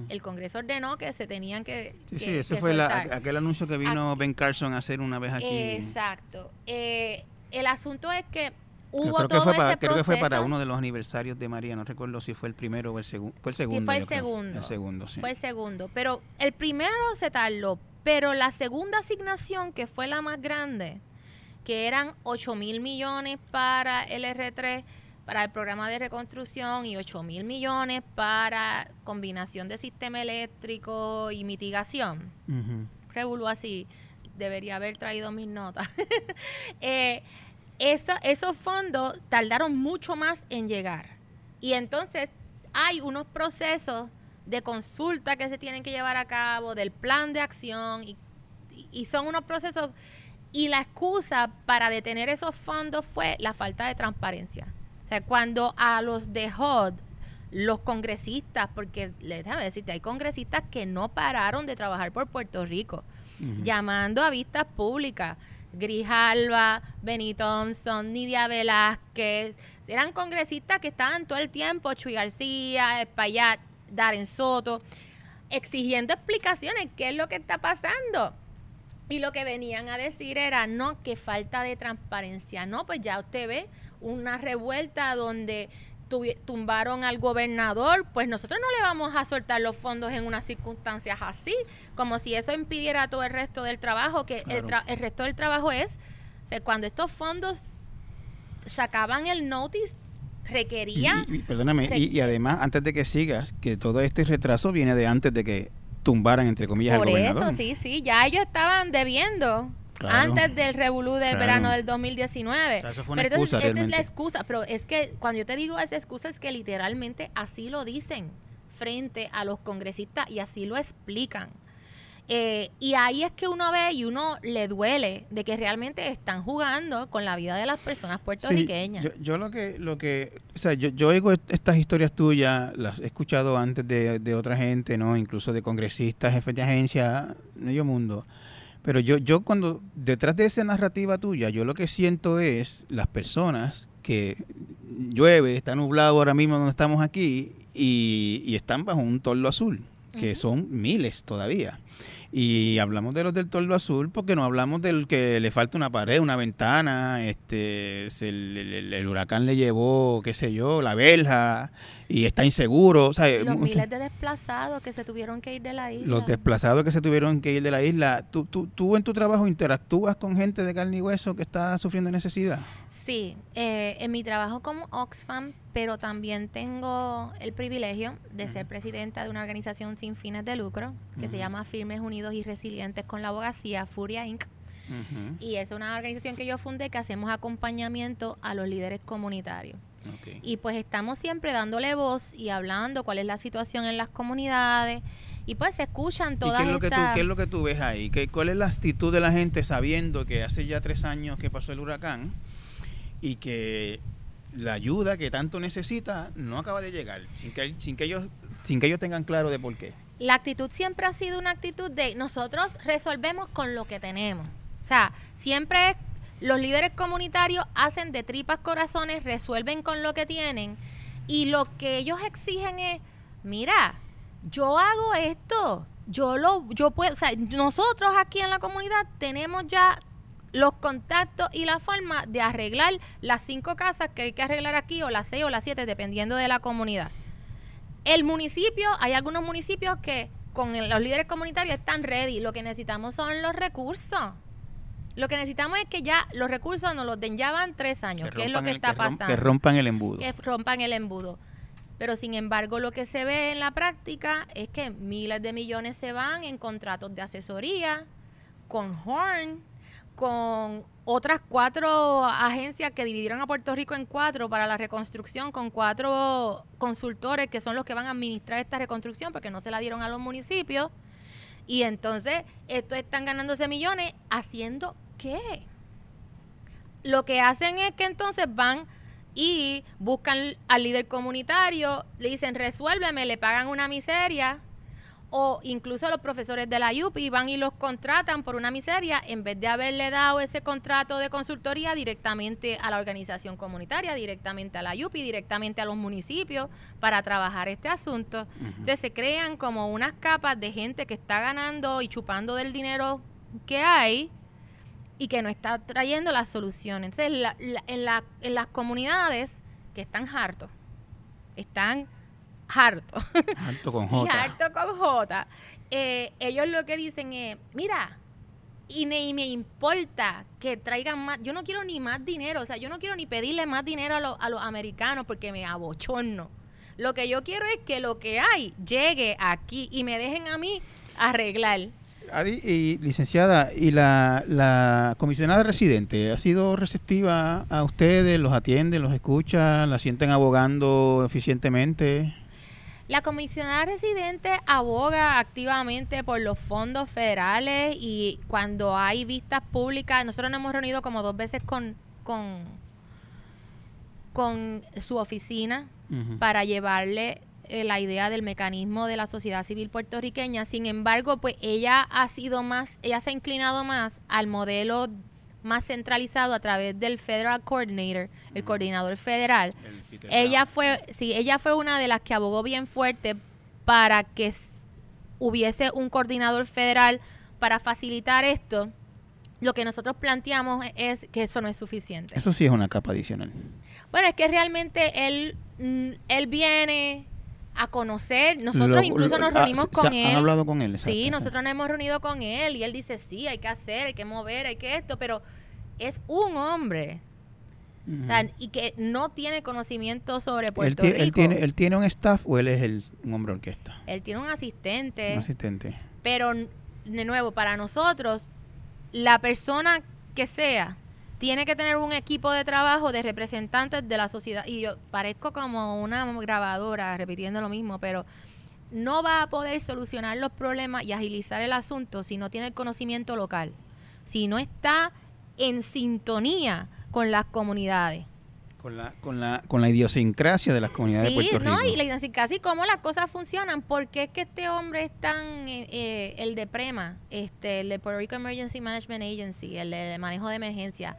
El Congreso ordenó que se tenían que. Sí, sí, ese fue aquel anuncio que vino Ben Carson a hacer una vez aquí. Exacto. el asunto es que hubo creo todo que fue para, ese creo que fue para uno de los aniversarios de María, no recuerdo si fue el primero o el segundo. Fue el segundo. Sí, fue el segundo. El segundo, sí. Fue el segundo. Pero el primero se tardó, pero la segunda asignación, que fue la más grande, que eran 8 mil millones para el R3, para el programa de reconstrucción y 8 mil millones para combinación de sistema eléctrico y mitigación. Uh así, debería haber traído mis notas. eh, esos fondos tardaron mucho más en llegar. Y entonces hay unos procesos de consulta que se tienen que llevar a cabo, del plan de acción, y, y son unos procesos, y la excusa para detener esos fondos fue la falta de transparencia. O sea, cuando a los de HUD, los congresistas, porque déjame decirte, hay congresistas que no pararon de trabajar por Puerto Rico, llamando a vistas públicas, Grijalva, Benny Thompson, Nidia Velázquez, eran congresistas que estaban todo el tiempo, Chuy García, Espaillat, Darren Soto, exigiendo explicaciones, qué es lo que está pasando. Y lo que venían a decir era, no, que falta de transparencia. No, pues ya usted ve una revuelta donde tumbaron al gobernador, pues nosotros no le vamos a soltar los fondos en unas circunstancias así, como si eso impidiera todo el resto del trabajo, que el, el, resto del trabajo es, cuando estos fondos sacaban el notice, requería... Y, perdóname, y, además, antes de que sigas, que todo este retraso viene de antes de que tumbaran, entre comillas, al gobernador. Por eso, sí, sí, ya ellos estaban debiendo antes del revolú del verano del 2019. eso fue una pero excusa, esa es la excusa, pero es que cuando yo te digo esa excusa es que literalmente así lo dicen frente a los congresistas y así lo explican. Eh, y ahí es que uno ve y uno le duele de que realmente están jugando con la vida de las personas puertorriqueñas. yo, lo que, lo que, o sea, yo, yo oigo estas historias tuyas, las he escuchado antes de, de otra gente, ¿no? Incluso de congresistas, jefes de agencia, medio mundo. Pero yo, yo cuando, detrás de esa narrativa tuya, yo lo que siento es las personas que llueve, está nublado ahora mismo donde estamos aquí y, y están bajo un toldo azul, que son miles todavía. Y hablamos de los del toldo azul porque no hablamos del que le falta una pared, una ventana, este, el, huracán le llevó, qué sé yo, la verja y está inseguro. los miles de desplazados que se tuvieron que ir de la isla. Los desplazados que se tuvieron que ir de la isla. ¿Tú, tú, tú en tu trabajo interactúas con gente de carne y hueso que está sufriendo necesidad? Sí, eh, en mi trabajo como Oxfam, pero también tengo el privilegio de ser presidenta de una organización sin fines de lucro que se llama Firmes Unidos y Resilientes con la Abogacía, Furia Inc. Y es una organización que yo fundé que hacemos acompañamiento a los líderes comunitarios. Y pues estamos siempre dándole voz y hablando cuál es la situación en las comunidades Y pues se escuchan ¿Y todas qué es, lo que tú, estas... qué es lo que tú ves ahí? ¿Qué, ¿Cuál es la actitud de la gente sabiendo que hace ya tres años que pasó el huracán y que la ayuda que tanto necesita no acaba de llegar sin que, sin que ellos sin que ellos tengan claro de por qué? La actitud siempre ha sido una actitud de nosotros resolvemos con lo que tenemos. O sea, siempre los líderes comunitarios hacen de tripas corazones, resuelven con lo que tienen y lo que ellos exigen es, mira, yo hago esto, yo lo, yo puedo, o sea, nosotros aquí en la comunidad tenemos ya los contactos y la forma de arreglar las cinco casas que hay que arreglar aquí, o las seis o las siete, dependiendo de la comunidad. El municipio, hay algunos municipios que con los líderes comunitarios están ready. Lo que necesitamos son los recursos. Lo que necesitamos es que ya los recursos nos los den. Ya van tres años, que, es lo que el- está que pasando que rompan el embudo. que rompan el embudo. Pero sin embargo, lo que se ve en la práctica es que miles de millones se van en contratos de asesoría, con Horn, con otras cuatro agencias que dividieron a Puerto Rico en cuatro para la reconstrucción, con cuatro consultores que son los que van a administrar esta reconstrucción porque no se la dieron a los municipios. Y entonces, estos están ganándose millones haciendo qué? Lo que hacen es que entonces van y buscan al líder comunitario, le dicen resuélveme, le pagan una miseria, o incluso los profesores de la UPI van y los contratan por una miseria en vez de haberle dado ese contrato de consultoría directamente a la organización comunitaria, directamente a la UPI, directamente a los municipios para trabajar este asunto. Entonces se crean como unas capas de gente que está ganando y chupando del dinero que hay y que no está trayendo las soluciones. Entonces, la- la- en, la- en las comunidades que están hartos, están hartos, Alto con y J. harto con J, eh, ellos lo que dicen es, mira, y ni me importa que traigan más, yo no quiero ni más dinero, o sea, yo no quiero ni pedirle más dinero a, los- a los americanos porque me abochorno. Lo que yo quiero es que lo que hay llegue aquí y me dejen a mí arreglar. Adi, y licenciada, ¿y la, la comisionada residente ha sido receptiva a ustedes? ¿Los atiende, los escucha? ¿La sienten abogando eficientemente? La comisionada residente aboga activamente por los fondos federales y cuando hay vistas públicas, nosotros nos hemos reunido como dos veces con, con, con su oficina para llevarle eh, la idea del mecanismo de la sociedad civil puertorriqueña. Sin embargo, pues ella ha sido más, ella se ha inclinado más al modelo más centralizado a través del Federal Coordinator, el coordinador federal. El Ella fue, sí, ella fue una de las que abogó bien fuerte para que hubiese un coordinador federal para facilitar esto. Lo que nosotros planteamos es que eso no es suficiente. Eso sí es una capa adicional. Bueno, es que realmente él, mm, él viene a conocer. Nosotros Lo- incluso lo- nos ah, reunimos con él. Han hablado con él, exacto, Sí, exacto. nosotros nos hemos reunido con él y él dice, sí, hay que hacer, hay que mover, hay que esto, pero es un hombre. Ujú. O sea, y que no tiene conocimiento sobre él, Puerto ti- Rico. él tiene, ¿Él tiene un staff o él es el, un hombre orquesta? Él tiene un asistente, Un asistente. pero de nuevo, para nosotros, la persona que sea, tiene que tener un equipo de trabajo de representantes de la sociedad. Y yo parezco como una grabadora repitiendo lo mismo, pero no va a poder solucionar los problemas y agilizar el asunto si no tiene el conocimiento local, si no está en sintonía con las comunidades. Con la, con la, con la idiosincrasia de las comunidades Sí, de Puerto no, Rico. y la casi cómo las cosas funcionan, porque es que este hombre es tan, eh, eh, el de PREMA, este, el de Puerto Rico Emergency Management Agency, el de, de manejo de emergencia,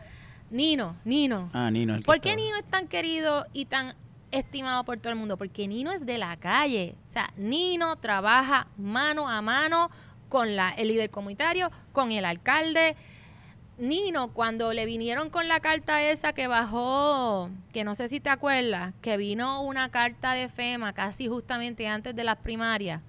Nino, Nino. Ah, Nino. el que ¿Por qué. Nino es tan querido y tan estimado por todo el mundo? Porque Nino es de la calle, o sea, Nino trabaja mano a mano con la, el líder comunitario, con el alcalde, Nino, cuando le vinieron con la carta esa que bajó, que no sé si te acuerdas, que vino una carta de FEMA casi justamente antes de las primarias,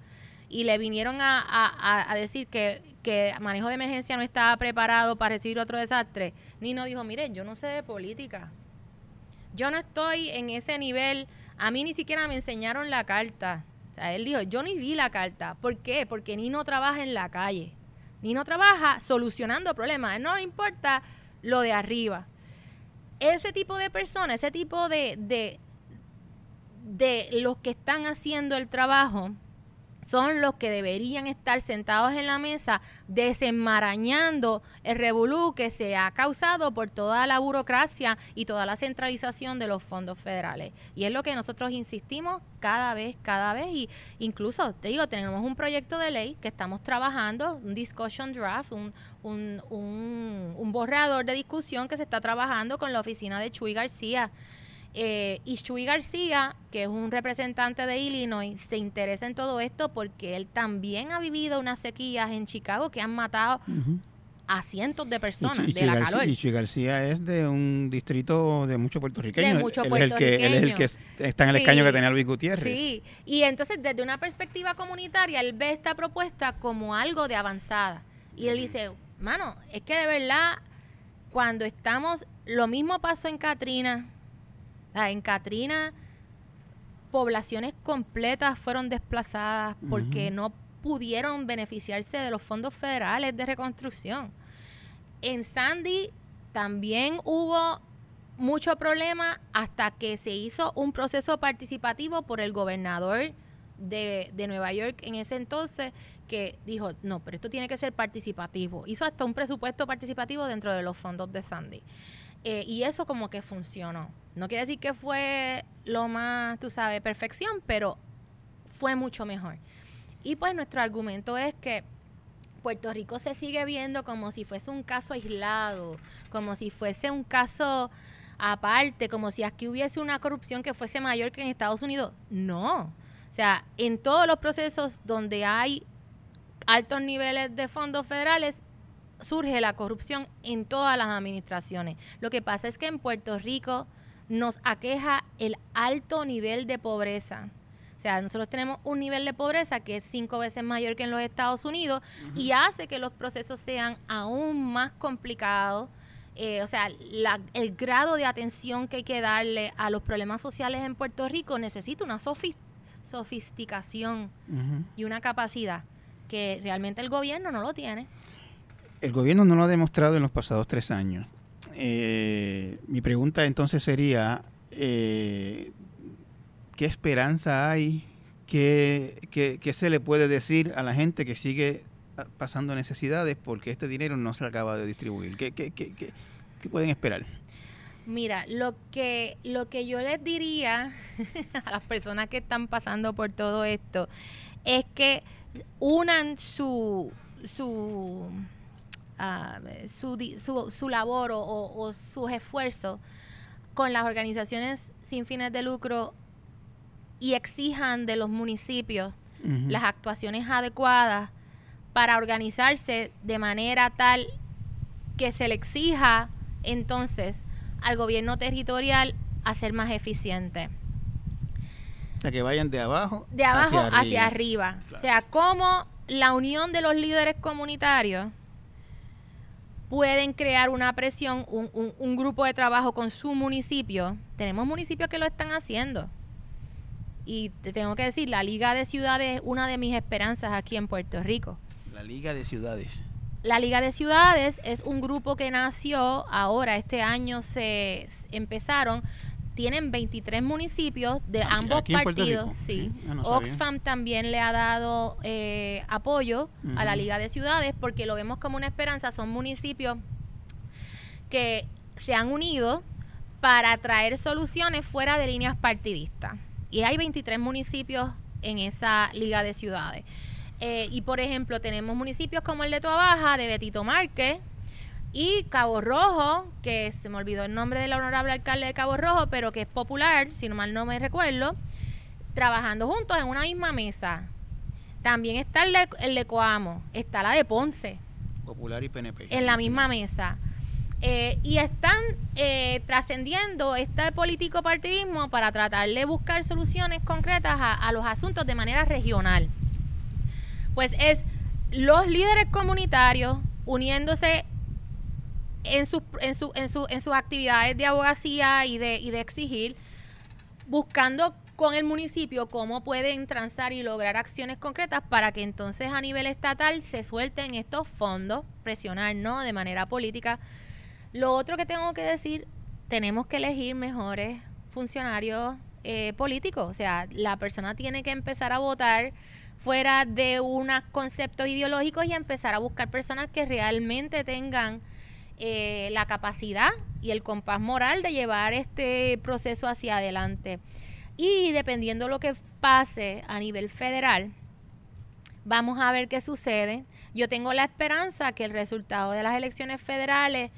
y le vinieron a, a- a- decir que, que manejo de emergencia no estaba preparado para recibir otro desastre, Nino dijo, mire, yo no sé de política, yo no estoy en ese nivel, a mí ni siquiera me enseñaron la carta. O sea, él dijo, yo ni vi la carta. ¿Por qué? Porque Nino trabaja en la calle. Nino trabaja solucionando problemas. No le importa lo de arriba. Ese tipo de personas, ese tipo de, de, de los que están haciendo el trabajo, son los que deberían estar sentados en la mesa desenmarañando el revolú que se ha causado por toda la burocracia y toda la centralización de los fondos federales. Y es lo que nosotros insistimos cada vez, cada vez. Y incluso, te digo, tenemos un proyecto de ley que estamos trabajando, un discussion draft, un, un, un borrador de discusión que se está trabajando con la oficina de Chuy García eh, y Chuy García, que es un representante de Illinois, se interesa en todo esto porque él también ha vivido unas sequías en Chicago que han matado a cientos de personas de la calor. Y Chuy García es de un distrito de mucho puertorriqueño. De mucho él, es el que, él es el que está en el escaño que tenía Luis Gutiérrez. Sí, y entonces desde una perspectiva comunitaria, él ve esta propuesta como algo de avanzada. Y él dice, mano, es que de verdad, cuando estamos, lo mismo pasó en Katrina, en Katrina, poblaciones completas fueron desplazadas porque no pudieron beneficiarse de los fondos federales de reconstrucción. En Sandy también hubo mucho problema hasta que se hizo un proceso participativo por el gobernador de, de, Nueva York en ese entonces que dijo, no, pero esto tiene que ser participativo. Hizo hasta un presupuesto participativo dentro de los fondos de Sandy. Eh, y eso como que funcionó. No quiere decir que fue lo más, tú sabes, perfección, pero fue mucho mejor. Y pues nuestro argumento es que Puerto Rico se sigue viendo como si fuese un caso aislado, como si fuese un caso aparte, como si aquí hubiese una corrupción que fuese mayor que en Estados Unidos. No. O sea, en todos los procesos donde hay altos niveles de fondos federales, surge la corrupción en todas las administraciones. Lo que pasa es que en Puerto Rico nos aqueja el alto nivel de pobreza. O sea, nosotros tenemos un nivel de pobreza que es cinco veces mayor que en los Estados Unidos y hace que los procesos sean aún más complicados. Eh, o sea, el grado de atención que hay que darle a los problemas sociales en Puerto Rico necesita una sofisticación y una capacidad que realmente el gobierno no lo tiene el gobierno no lo ha demostrado en los pasados tres años. Eh, mi pregunta entonces sería, eh, ¿qué esperanza hay? ¿Qué, se le puede decir a la gente que sigue pasando necesidades porque este dinero no se acaba de distribuir? ¿Qué, qué, qué, qué pueden esperar? Mira, lo que, lo que yo les diría a las personas que están pasando por todo esto es que unan su, su su, su, labor o, sus esfuerzos con las organizaciones sin fines de lucro y exijan de los municipios las actuaciones adecuadas para organizarse de manera tal que se le exija entonces al gobierno territorial a ser más eficiente. O sea, que vayan de abajo, de abajo hacia arriba. O sea, como la unión de los líderes comunitarios pueden crear una presión, un, un, grupo de trabajo con su municipio. Tenemos municipios que lo están haciendo. Y te tengo que decir, la Liga de Ciudades es una de mis esperanzas aquí en Puerto Rico. La Liga de Ciudades. La Liga de Ciudades es un grupo que nació ahora, este año se empezaron tienen 23 municipios de ambos partidos. Sí. Oxfam también le ha dado eh, apoyo a la Liga de Ciudades porque lo vemos como una esperanza. Son municipios que se han unido para traer soluciones fuera de líneas partidistas. Y hay 23 municipios en esa Liga de Ciudades. Eh, y por ejemplo, tenemos municipios como el de Tuabaja, de Betito Márquez, y Cabo Rojo, que se me olvidó el nombre del honorable alcalde de Cabo Rojo, pero que es popular, si no mal no me recuerdo, trabajando juntos en una misma mesa. También está el de, el Coamo, está la de Ponce. Popular y PNP. En la misma mesa. Eh, y están eh, trascendiendo este político partidismo para tratar de buscar soluciones concretas a, a los asuntos de manera regional. Pues es los líderes comunitarios uniéndose en, su, en, su, en, su, en sus actividades de abogacía y de, y de exigir, buscando con el municipio cómo pueden transar y lograr acciones concretas para que entonces a nivel estatal se suelten estos fondos, presionar ¿no? de manera política. Lo otro que tengo que decir, tenemos que elegir mejores funcionarios eh, políticos, o sea, la persona tiene que empezar a votar fuera de unos conceptos ideológicos y empezar a buscar personas que realmente tengan eh, la capacidad y el compás moral de llevar este proceso hacia adelante. Y dependiendo de lo que pase a nivel federal, vamos a ver qué sucede. Yo tengo la esperanza que el resultado de las elecciones federales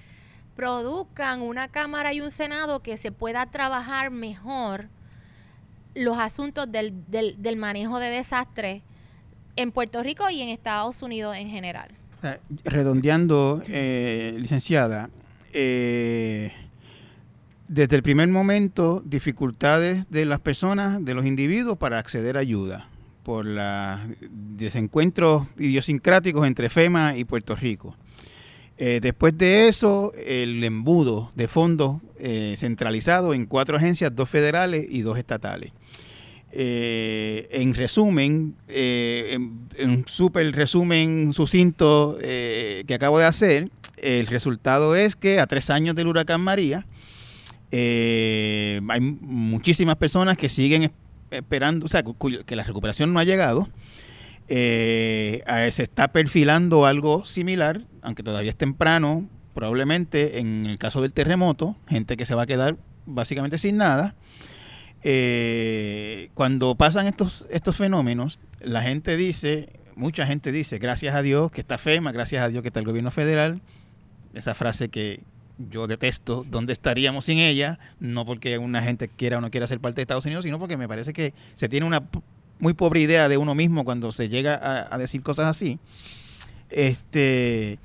produzcan una Cámara y un Senado que se pueda trabajar mejor los asuntos del, del, manejo de desastres en Puerto Rico y en Estados Unidos en general. Redondeando, eh, licenciada, eh, desde el primer momento, dificultades de las personas, de los individuos para acceder a ayuda por los desencuentros idiosincráticos entre FEMA y Puerto Rico. Eh, después de eso, el embudo de fondos eh, centralizado en cuatro agencias, dos federales y dos estatales. Eh, en resumen, en, un súper resumen sucinto que acabo de hacer, el resultado es que a tres años del huracán María, hay muchísimas personas que siguen esperando, o sea, que la recuperación no ha llegado. Eh, se está perfilando algo similar, aunque todavía es temprano, probablemente en el caso del terremoto, gente que se va a quedar básicamente sin nada. Eh, cuando pasan estos, estos fenómenos, la gente dice, mucha gente dice, gracias a Dios que está FEMA, gracias a Dios que está el gobierno federal, esa frase que yo detesto dónde estaríamos sin ella, no porque una gente quiera o no quiera ser parte de Estados Unidos, sino porque me parece que se tiene una muy pobre idea de uno mismo cuando se llega a, decir cosas así. Este,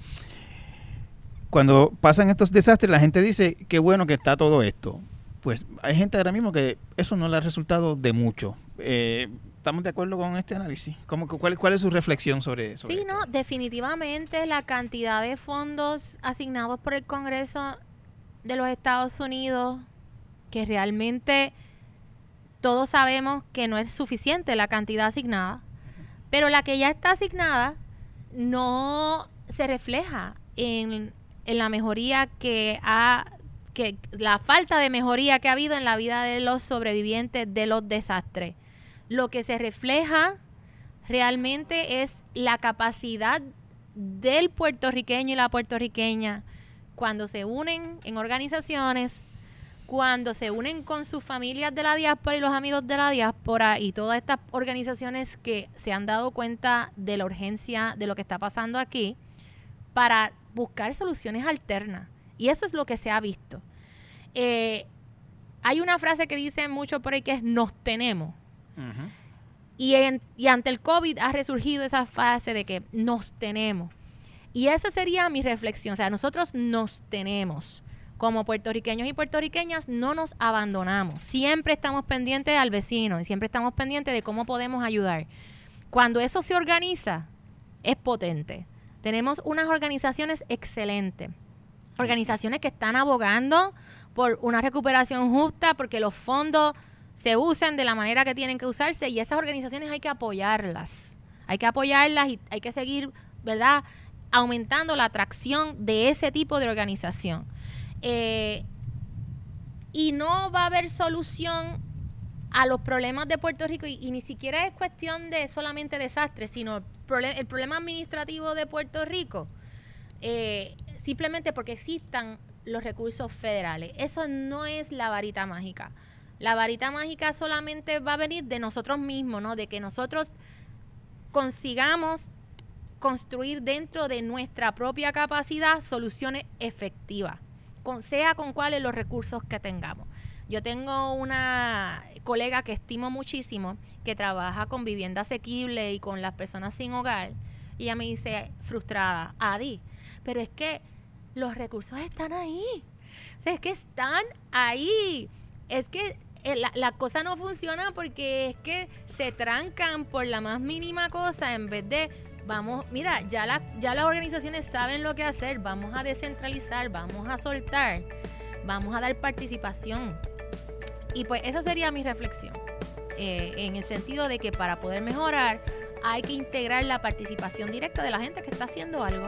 cuando pasan estos desastres, la gente dice, qué bueno que está todo esto. Pues hay gente ahora mismo que eso no le ha resultado de mucho. Eh, ¿Estamos de acuerdo con este análisis? ¿Cómo, cuál, ¿Cuál es su reflexión sobre eso? Sí, no, definitivamente la cantidad de fondos asignados por el Congreso de los Estados Unidos, que realmente todos sabemos que no es suficiente la cantidad asignada, pero la que ya está asignada no se refleja en, en la mejoría que ha que la falta de mejoría que ha habido en la vida de los sobrevivientes de los desastres lo que se refleja realmente es la capacidad del puertorriqueño y la puertorriqueña cuando se unen en organizaciones, cuando se unen con sus familias de la diáspora y los amigos de la diáspora y todas estas organizaciones que se han dado cuenta de la urgencia de lo que está pasando aquí para buscar soluciones alternas. Y eso es lo que se ha visto. Eh, hay una frase que dice mucho por ahí que es nos tenemos y, y ante el COVID ha resurgido esa fase de que nos tenemos. Y esa sería mi reflexión. O sea, nosotros nos tenemos. Como puertorriqueños y puertorriqueñas no nos abandonamos. Siempre estamos pendientes al vecino y siempre estamos pendientes de cómo podemos ayudar. Cuando eso se organiza, es potente. Tenemos unas organizaciones excelentes. Organizaciones que están abogando por una recuperación justa porque los fondos se usen de la manera que tienen que usarse y esas organizaciones hay que apoyarlas. Hay que apoyarlas y hay que seguir, ¿verdad? Aumentando la atracción de ese tipo de organización. Eh, y no va a haber solución a los problemas de Puerto Rico y, ni siquiera es cuestión de solamente desastres, sino el, problema administrativo de Puerto Rico, eh, simplemente porque existan los recursos federales. Eso no es la varita mágica. La varita mágica solamente va a venir de nosotros mismos, ¿no? De que nosotros consigamos construir dentro de nuestra propia capacidad soluciones efectivas, sea con cuáles los recursos que tengamos. Yo tengo una colega que estimo muchísimo, que trabaja con vivienda asequible y con las personas sin hogar, y ella me dice, frustrada, Adi, pero es que los recursos están ahí. O sea, es que están ahí. Es que eh, la, cosa no funciona porque es que se trancan por la más mínima cosa en vez de vamos, mira, ya, la, ya las organizaciones saben lo que hacer, vamos a descentralizar, vamos a soltar, vamos a dar participación. Y pues esa sería mi reflexión, eh, en el sentido de que para poder mejorar hay que integrar la participación directa de la gente que está haciendo algo.